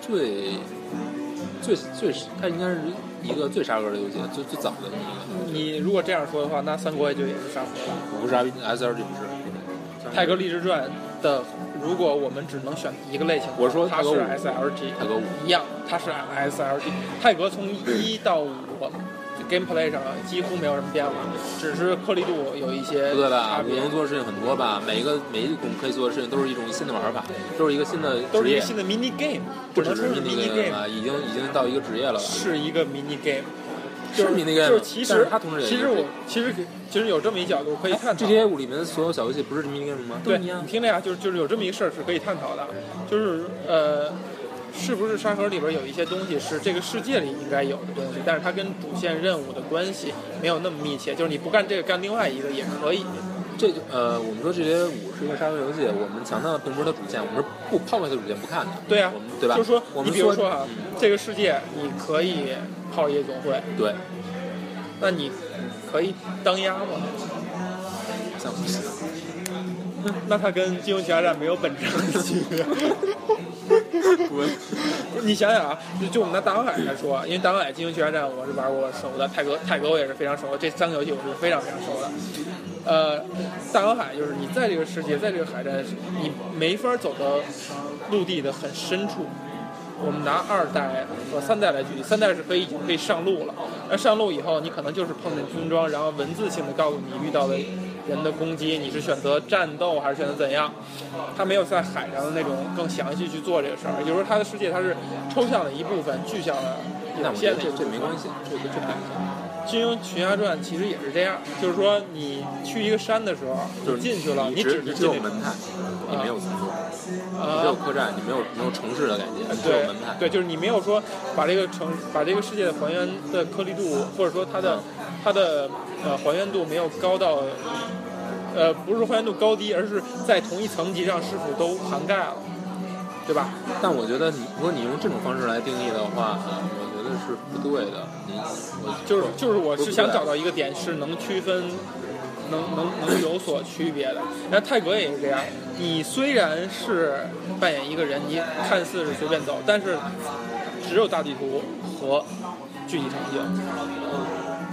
最最最，它应该是一个最沙盒的游戏，最最早的一个。你如果这样说的话，那《三国》也就也是沙盒了。不是 S L G 不是。《泰格立志传》的，如果我们只能选一个类型，我说它是 SLG，泰格五一样，它是 SLG。泰格从一到五，gameplay 上几乎没有什么变化，只是颗粒度有一些不对吧能。做的事情很多吧？每一个每一种可以做的事情都是一种新的玩法，都是一个新的都是一个，新的 mini game，不只是 mini game 了，已经已经到一个职业了吧？是一个 mini game。是就是你那个就是其实它同时其实我其实其实有这么一角度可以探讨。这些五里面的所有小游戏不是 mini game 吗？对，你。听着呀，就是就是有这么一个事儿是可以探讨的，就是呃，是不是沙盒里边有一些东西是这个世界里应该有的东西，但是它跟主线任务的关系没有那么密切，就是你不干这个干另外一个也可以。这就呃，我们说 GTA 五是一个沙盒游戏，我们强调的并不是它主线，我们是不抛开它主线不看的。对呀、我们对吧？就是说你我们比如说啊，嗯这个世界你可以泡夜总会，对，那你可以当鸭吗？像不行。那它跟《金融奇侠传》没有本质上的区别。(laughs) 不是你想想啊，就就我们拿大航海来说，因为大航海、金庸奇侠传我是玩过熟的，泰格泰格我也是非常熟的，这三个游戏我是非常非常熟的。呃，大航海就是你在这个世界，在这个海战，你没法走到陆地的很深处。我们拿二代和三代来举例，三代是可以已经可以上路了，那上路以后，你可能就是碰见军装，然后文字性的告诉你遇到的人的攻击，你是选择战斗还是选择怎样？他没有在海上的那种更详细去做这个事儿，也就是说，他的世界它是抽象的一部分，具象的有那我觉得这限的一部分。这没关系，这个这没关系。金庸群侠传其实也是这样，就是说你去一个山的时候，就是你进去了，你只你是进有门派，你没有村落，你只有啊，客栈，你没有没有城市的感觉，你只有对门派。对，就是你没有说把这个城把这个世界的还原的颗粒度，或者说它的它的呃还原度没有高到，呃不是说还原度高低，而是在同一层级上是否都涵盖了，对吧？但我觉得你如果你用这种方式来定义的话，我觉得是不对的。你我就是就是我是想找到一个点是能区分，能能能有所区别的。那泰格也是这样，你虽然是扮演一个人，你看似是随便走，但是只有大地图和具体场景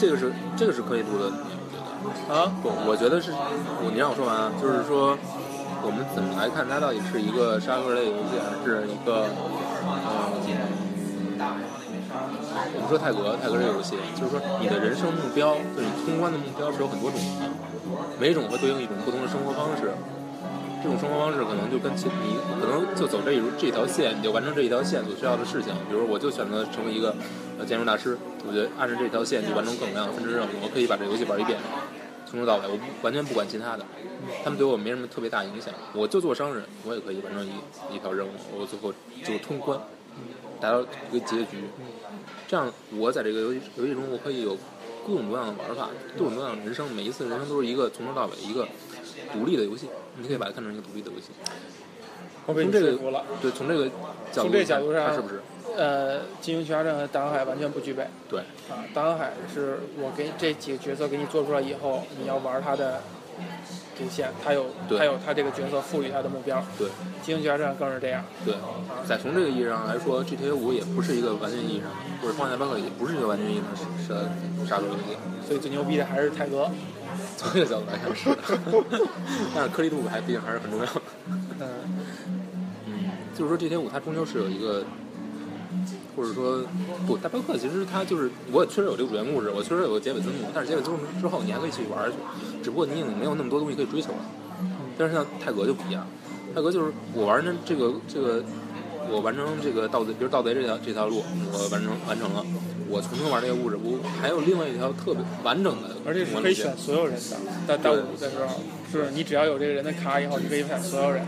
这个是这个是可以录的，我觉得。啊。不，我觉得是，我你让我说完啊，就是说，我们怎么来看它到底是一个沙盒类游戏，还是一个，呃，我们说泰格，泰格这个游戏，就是说你的人生目标，就是你通关的目标是有很多种的，每种会对应一种不同的生活方式。这种生活方式可能就跟其你可能就走这一这条线，你就完成这一条线所需要的事情。比如我就选择成为一个呃建筑大师，我觉得按照这条线去完成各种各样的分支任务，我可以把这游戏玩一遍，从头到尾，我完全不管其他的，他们对我没什么特别大影响。我就做商人，我也可以完成一一条任务，我最后就通关，达到一个结局。这样，我在这个游戏游戏中，我可以有各种各样的玩法，各种各样的人生，每一次人生都是一个从头到尾一个独立的游戏，你可以把它看成一个独立的游戏。我被这个说服了。对，从这个角度从这个角度上看是不是？呃，金庸群侠传和大航海完全不具备对，啊。大航海是我给这几个角色给你做出来以后，你要玩他的主线，他有对他有他这个角色赋予他的目标。对，金庸群侠传更是这样。对，在从这个意义上来说，GTA 五也不是一个完全意义上，或者《荒野大镖客》也不是一个完全意义上是是沙盒游戏。所以最牛逼的还是泰格。从这个角度来看是的，(laughs) 但是颗粒度还毕竟还是很重要的。嗯，嗯，就是说 GTA 五它终究是有一个，或者说不，大镖客其实它就是我确实有这个主线故事，我确实有个结尾字幕，但是结尾字幕之后你还可以继续玩下去，只不过你已经没有那么多东西可以追求了。但是像泰格就不一样，泰格就是我玩的这个这个，我完成这个盗贼，比如盗贼这条这条路，我完成完成了，我重新玩这个故事，我还有另外一条特别完整的，而且是可以选所有人的。到到五的时候，是你只要有这个人的卡以后，你可以选所有人。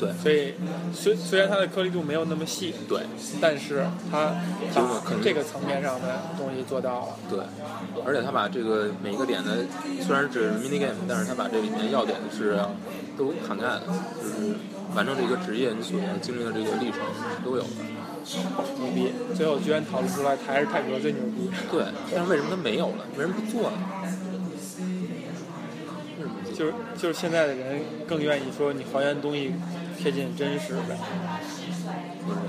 对所以虽虽然它的颗粒度没有那么细，对但是它结果可能把这个层面上的东西做到了。对，而且他把这个每一个点的虽然只是 mini game，但是他把这里面要点是都涵盖的，就是完成这个职业你所经历的这个历程都有的。牛逼！最后居然讨论出来还是泰格最牛逼。对，但是为什么他没有了？为什么不做呢？就是就是现在的人更愿意说你还原东西贴近真实呗，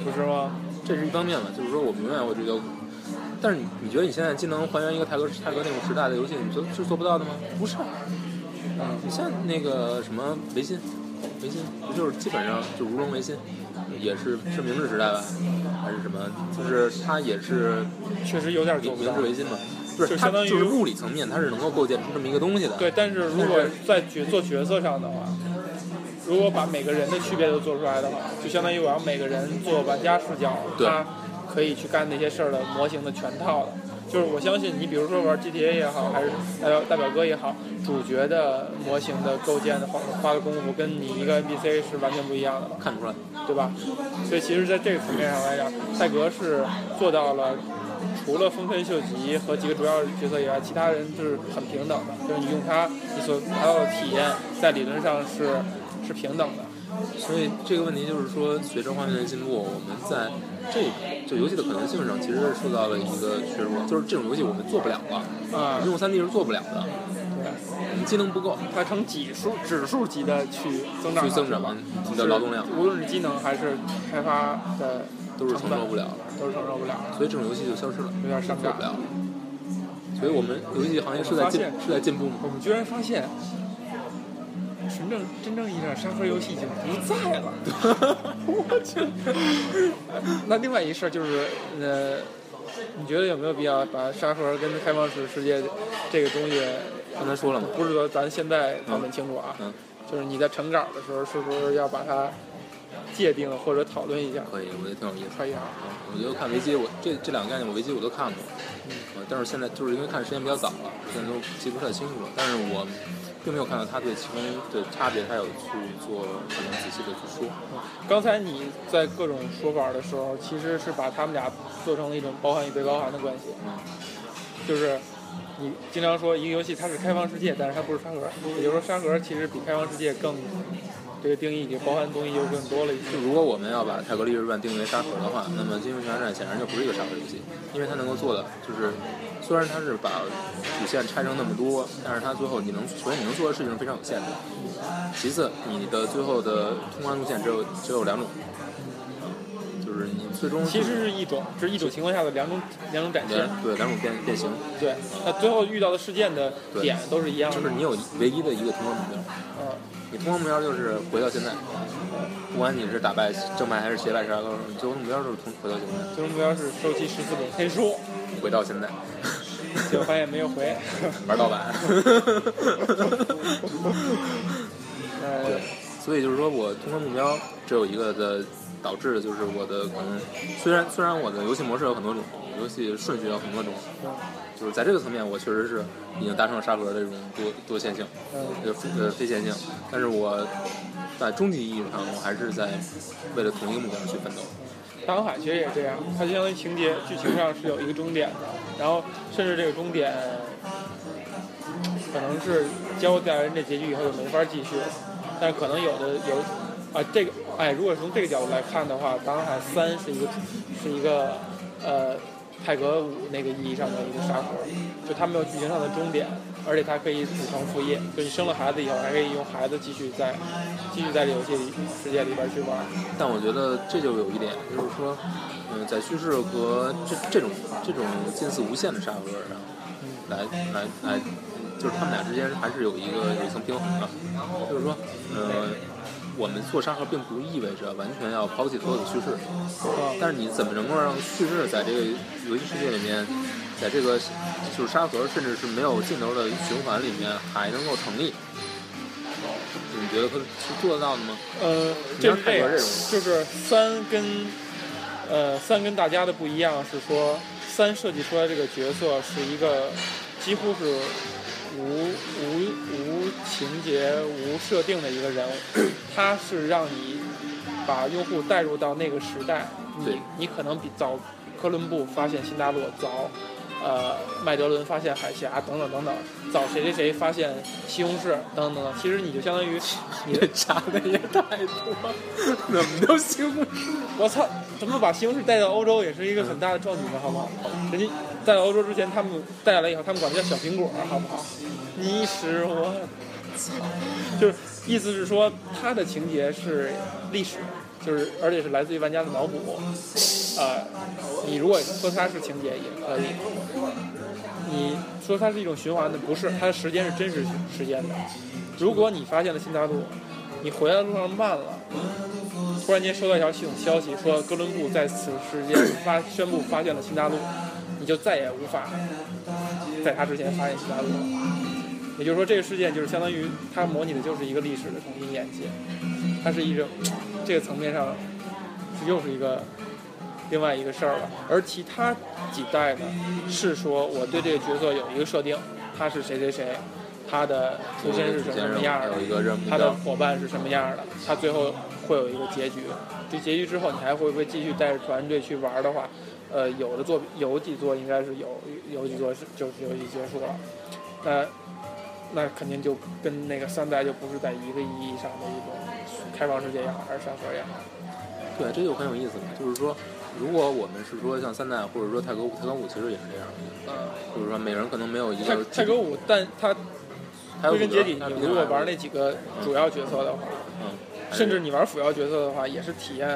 不是吗？这是一方面嘛，就是说我们永远会追求。但是你你觉得你现在既能还原一个泰格泰格那种时代的游戏，你说是做不到的吗？不是。嗯，你像那个什么维新，维新不就是基本上就如龙维新，也是是明治时代吧，还是什么？就是它也是确实有点明治。维新嘛，不是相当于就是物理层面，它是能够构建出这么一个东西的。对，但是如果在角做角色上的话，如果把每个人的区别都做出来的话，就相当于我要每个人做玩家视角，对他可以去干那些事儿的模型的全套的。就是我相信你，比如说玩 GTA 也好，还是代表大表哥也好，主角的模型的构建的花花的功夫，跟你一个 NPC 是完全不一样的嘛。看出来，对吧？所以其实，在这个层面上来讲，赛格是做到了，除了丰臣秀吉和几个主要角色以外，其他人就是很平等的，就是你用它，你所达到的体验，在理论上是是平等的。所以这个问题就是说，随着画面的进步，我们在这个就游戏的可能性上，其实是受到了一个削弱，就是这种游戏我们做不了了，啊、用三 D 是做不了的，对，我们机能不够，它呈指数指数级的去增长，去增长你的劳动量，无论是机能还是开发的都是承受不了的，都是承受不了的，所以这种游戏就消失了，有点伤感做不。了了。所以我们游戏行业是在进是在进步吗？我们居然发现，真正真正意义上沙盒游戏已经不在了。(laughs) 我去。那另外一事儿就是，呃，你觉得有没有必要把沙盒跟开放式世界这个东西，刚才说了吗，不是说咱现在讨论清楚啊，嗯，就是你在成稿的时候，是不是要把它界定或者讨论一下？可以，我觉得挺有意思。可以啊。嗯我觉得看维基，我这这两个概念我维基我都看过，呃但是现在就是因为看时间比较早了，现在都记不太清楚了。但是我并没有看到他对其中的差别，他有去做很仔细的去说。刚才你在各种说法的时候，其实是把他们俩做成了一种包含与被包含的关系。嗯，就是你经常说一个游戏它是开放世界，但是它不是沙盒，也就是说沙盒其实比开放世界更这个定义里包含的东西就更多了一些就。如果我们要把《泰格利日传》定义为沙盒的话，那么《金庸群侠传》显然就不是一个沙盒游戏，因为它能够做的就是，虽然它是把主线拆成那么多，但是它最后你能首先你能做的事情是非常有限的，其次你的最后的通关路线只有只有两种，就是你最终其实是一种，这是一种情况下的两种两种展现。对两种变变形，对，那最后遇到的事件的点都是一样的。就是你有唯一的一个通关目标，嗯，你通关目标就是回到现在，不管你是打败正派还是邪败杀高手，你最后目标就是通回到现在，最终目标是收集十四本天书，回到现在，(laughs) 结果发现没有回。(laughs) 玩盗版。(laughs) 呃，所以就是说我通关目标只有一个的，导致的就是我的可能，虽然虽然我的游戏模式有很多种，游戏顺序有很多种，就是在这个层面我确实是已经达成了沙盒的这种多多线性，嗯，呃呃非线性，但是我在终极意义上我还是在为了同一个目标去奋斗。大航海其实也这样，它就相当于情节剧情上是有一个终点的，然后甚至这个终点可能是交代完这结局以后就没法继续了，但是可能有的有啊这个哎，如果从这个角度来看的话，大航海三是一个是一个呃泰格五那个意义上的一个沙盒，就它没有剧情上的终点，而且它可以子承父业，就你生了孩子以后还可以用孩子继续在继续在这游戏里世界里边去玩。但我觉得这就有一点，就是说，嗯、在叙事和这这种这种近似无限的沙盒上，来来来，就是他们俩之间还是有一个有一层平衡的，就是说，呃，我们做沙盒并不意味着完全要抛弃所有的叙事，啊但是你怎么能够让叙事在这个游戏世界里面，在这个就是沙盒甚至是没有尽头的循环里面还能够成立？你觉得他是做得到的吗？呃，你要这是这样泰格这种，就是三跟呃三跟大家的不一样是说，三设计出来这个角色是一个几乎是无无无情节、无设定的一个人。物，他是让你把用户带入到那个时代，你你可能比早哥伦布发现新大陆，早呃麦德伦发现海峡等等等等，早谁谁谁发现西红柿等等等等。其实你就相当于你的查的也太多，(laughs) 怎么都西红柿我操，怎么把西红柿带到欧洲也是一个很大的壮举呢，好不好？人家带到欧洲之前，他们带来以后，他们管它叫小苹果，好不好？你是我，操，就是意思是说，它的情节是历史，就是而且是来自于玩家的脑补。呃，你如果说它是情节也可以，你说它是一种循环的，不是，它的时间是真实时间的。如果你发现了新大陆，你回来的路上慢了。突然间收到一条系统消息，说哥伦布在此时间发宣布发现了新大陆，你就再也无法在他之前发现新大陆了。也就是说，这个事件就是相当于它模拟的就是一个历史的重新演进，它是一种这个层面上又是一个另外一个事儿了。而其他几代呢，是说我对这个角色有一个设定，他是谁谁谁，他的出身是什么样的有，一个任务目他的，伙伴是什么样的，他最后会有一个结局。这结局之后，你还会不会继续带着团队去玩的话，呃，有的作品有几座应该是有有几座是就是游戏结束了，那那肯定就跟那个三代就不是在一个意义上的一种开放世界也好，还是沙盒也好。对，这就很有意思嘛。就是说，如果我们是说像三代，或者说泰格五，泰格五其实也是这样的，嗯，就是说每人可能没有一个泰格五，但它还有归根结底，你如果玩那几个主要角色的话，嗯，甚至你玩辅要角色的话，也是体验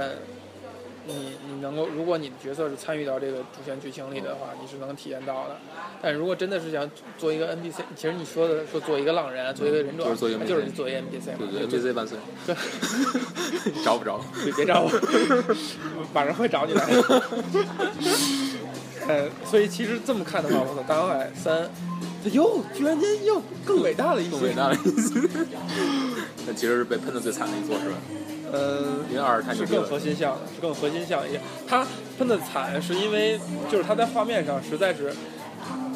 你你能够，如果你的角色是参与到这个主线剧情里的话，你是能体验到的。但如果真的是想做一个 NPC，其实你说的说做一个浪人，做一个忍者，就是做一个那就是做一个 NPC 嘛。对对就，NPC 万岁，(laughs) 对你 (laughs) 找不着？(laughs) 别别找我，晚上会找你的。呃，所以其实这么看的话，我操，《大航海三》它又居然间又更伟大了一些。更伟大了一些。那其实是被喷的最惨的一座是吧？呃，云二是更核。心向的，是更核心向一些。它喷的惨，是因为就是他在画面上实在是，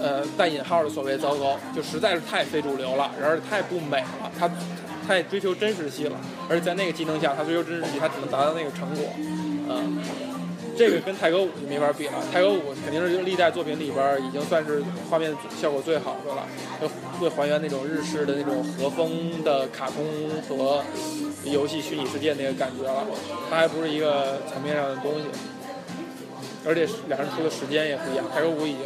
呃，带引号的所谓糟糕，就实在是太非主流了，然而太不美了，他太追求真实系了，而且在那个技能下，他追求真实系，他只能达到那个成果，嗯、这个跟泰格五就没法比了。泰格五肯定是历代作品里边已经算是画面效果最好的了，会会还原那种日式的那种和风的卡通和游戏虚拟世界那个感觉了。它还不是一个层面上的东西，而且两人出的时间也不一样。泰格五已经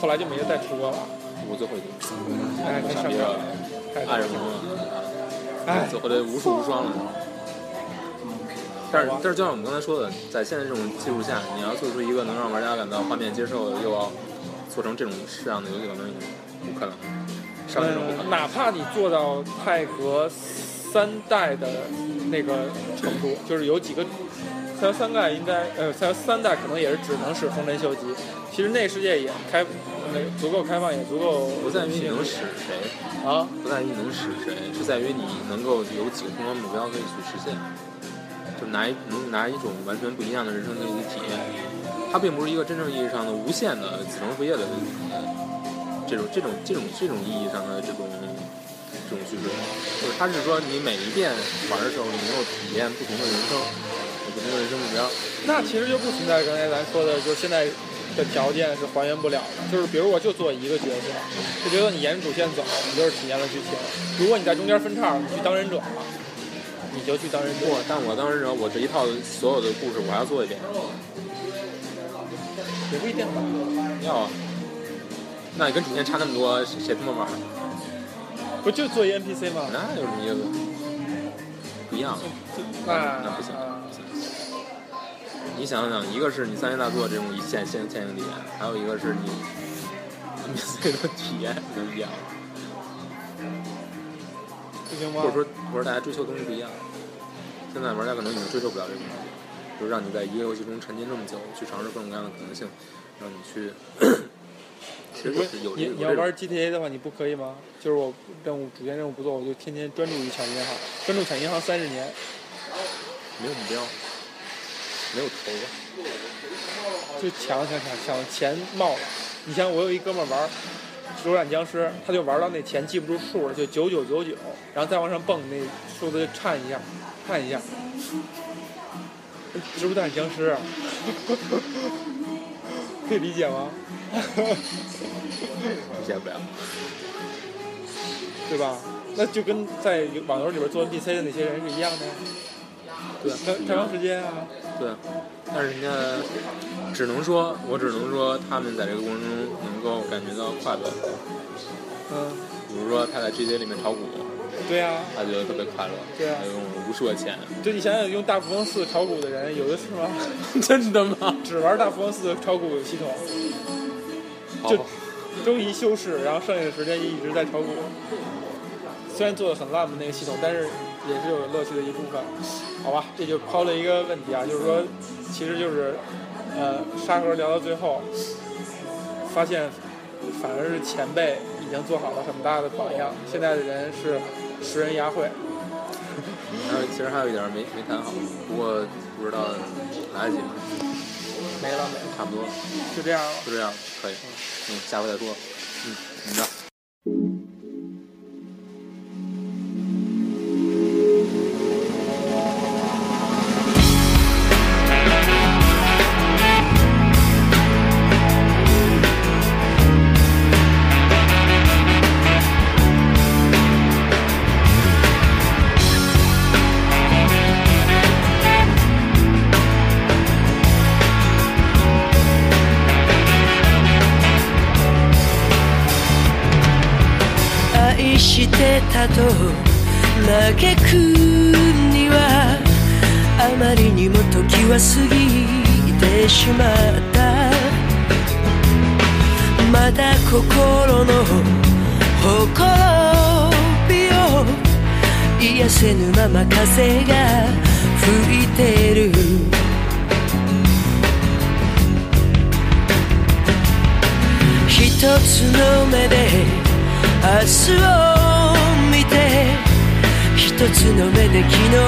后来就没再出过了，我最后一个哎，太上傻逼了面了，太爱人了，哎，最后得无数无双了。但是但是就像我们刚才说的，在现在这种技术下，你要做出一个能让玩家感到画面接受，又要做成这种式样的游戏，可能不可能，上这种不可嗯，哪怕你做到泰格三代的那个程度，就是有几个赛欧三代应该呃赛欧三代可能也是只能使风尘秀吉，其实那个世界也开那个足够开放，也足够不在于你能使谁，啊，不在于你能使谁，是在于你能够有几个通关目标可以去实现，就拿一能拿一种完全不一样的人生的一个体验。它并不是一个真正意义上的无限的子承父业的这种这种这种这种意义上的这种这种叙事，就是它是说你每一遍玩的时候，你能够体验不同的人生，不同的人生目标。那其实就不存在刚才咱说的，就是现在的条件是还原不了的。就是比如我就做一个角色，就觉得你沿着主线走，你就是体验了剧情。如果你在中间分叉，你去当忍者了，你就去当忍者。不，但我当时我这一套所有的故事我还要做一遍，也不一定吧。要啊。那你跟主线差那么多，谁谁他妈玩？不就做一 NPC 吗？那有什么意思？不一样，那那不行啊不行。你想想，一个是你三 A 大作这种一线线线性体验，还有一个是你 NPC 的体验不一样，不行吗或者？说或者大家追求的东西不一样。现在玩家可能已经追求不了这个东西，就是让你在一个游戏中沉浸这么久，去尝试各种各样的可能性，让你去。(coughs) 其实你你要玩 GTA 的话，你不可以吗？就是我任务主线任务不做，我就天天专注于抢银行，专注抢银行三十年，没有目标，没有头，就抢抢抢抢钱冒了。你像我有一哥们玩《流浪僵尸》，他就玩到那钱记不住数了，就九九九九，然后再往上蹦，那数字就颤一下，颤一下，植物大战僵尸，(laughs) 可以理解吗？理解不了。对吧？那就跟在网游里边做 NPC 的那些人是一样的呀。对啊，太太长时间啊，对啊，但是人家只能说，我只能说，他们在这个过程中能够感觉到快乐。嗯，比如说他在 GTA 里面炒股，对呀、他觉得特别快乐，对啊他用了无数的钱。对你想想，用大富翁四炒股的人有的是吗？(laughs) 真的吗？只玩大富翁四炒股系统，就周一休市，然后剩下的时间一直在炒股。虽然做的很烂的那个系统，但是也是有乐趣的一部分。好吧，这就抛了一个问题啊，就是说，其实就是，呃，沙盒聊到最后，发现反而是前辈已经做好了很大的榜样，现在的人是 (laughs) 食人牙慧。还有，其实还有一点没没谈好，不过不知道来得及吗？没了没了，差不多，就这样了。就这样，可以。嗯，下回再说。嗯，怎么着？愛してたと嘆くにはあまりにも時は過ぎてしまった。まだ心のほこびを癒せぬまま風が吹いてる。一つの目でを見て一つの目で昨日を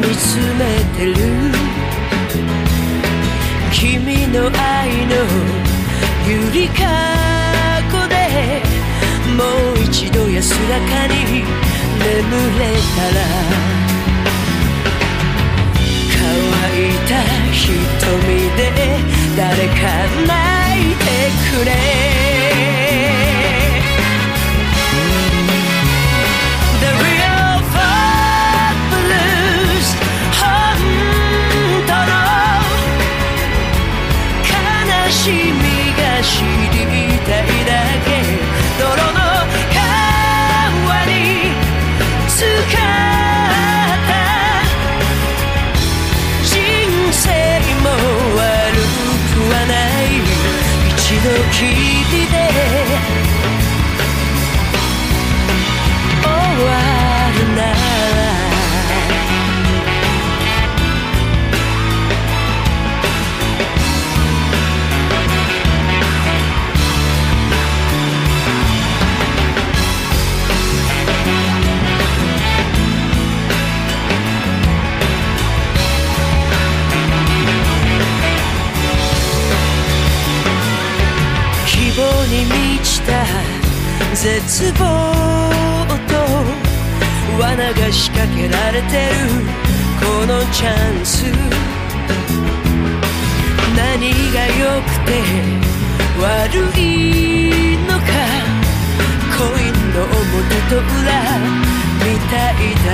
見つめてる。君の愛のゆりかごでもう一度安らかに眠れたら乾いた瞳で誰か泣いてくれ。た絶望と罠が仕掛けられてるこのチャンス。何が良くて悪いのか。コインの表と裏みたいだ。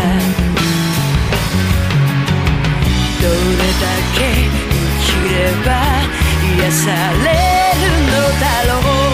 どれだけ生きれば癒されるのだろう。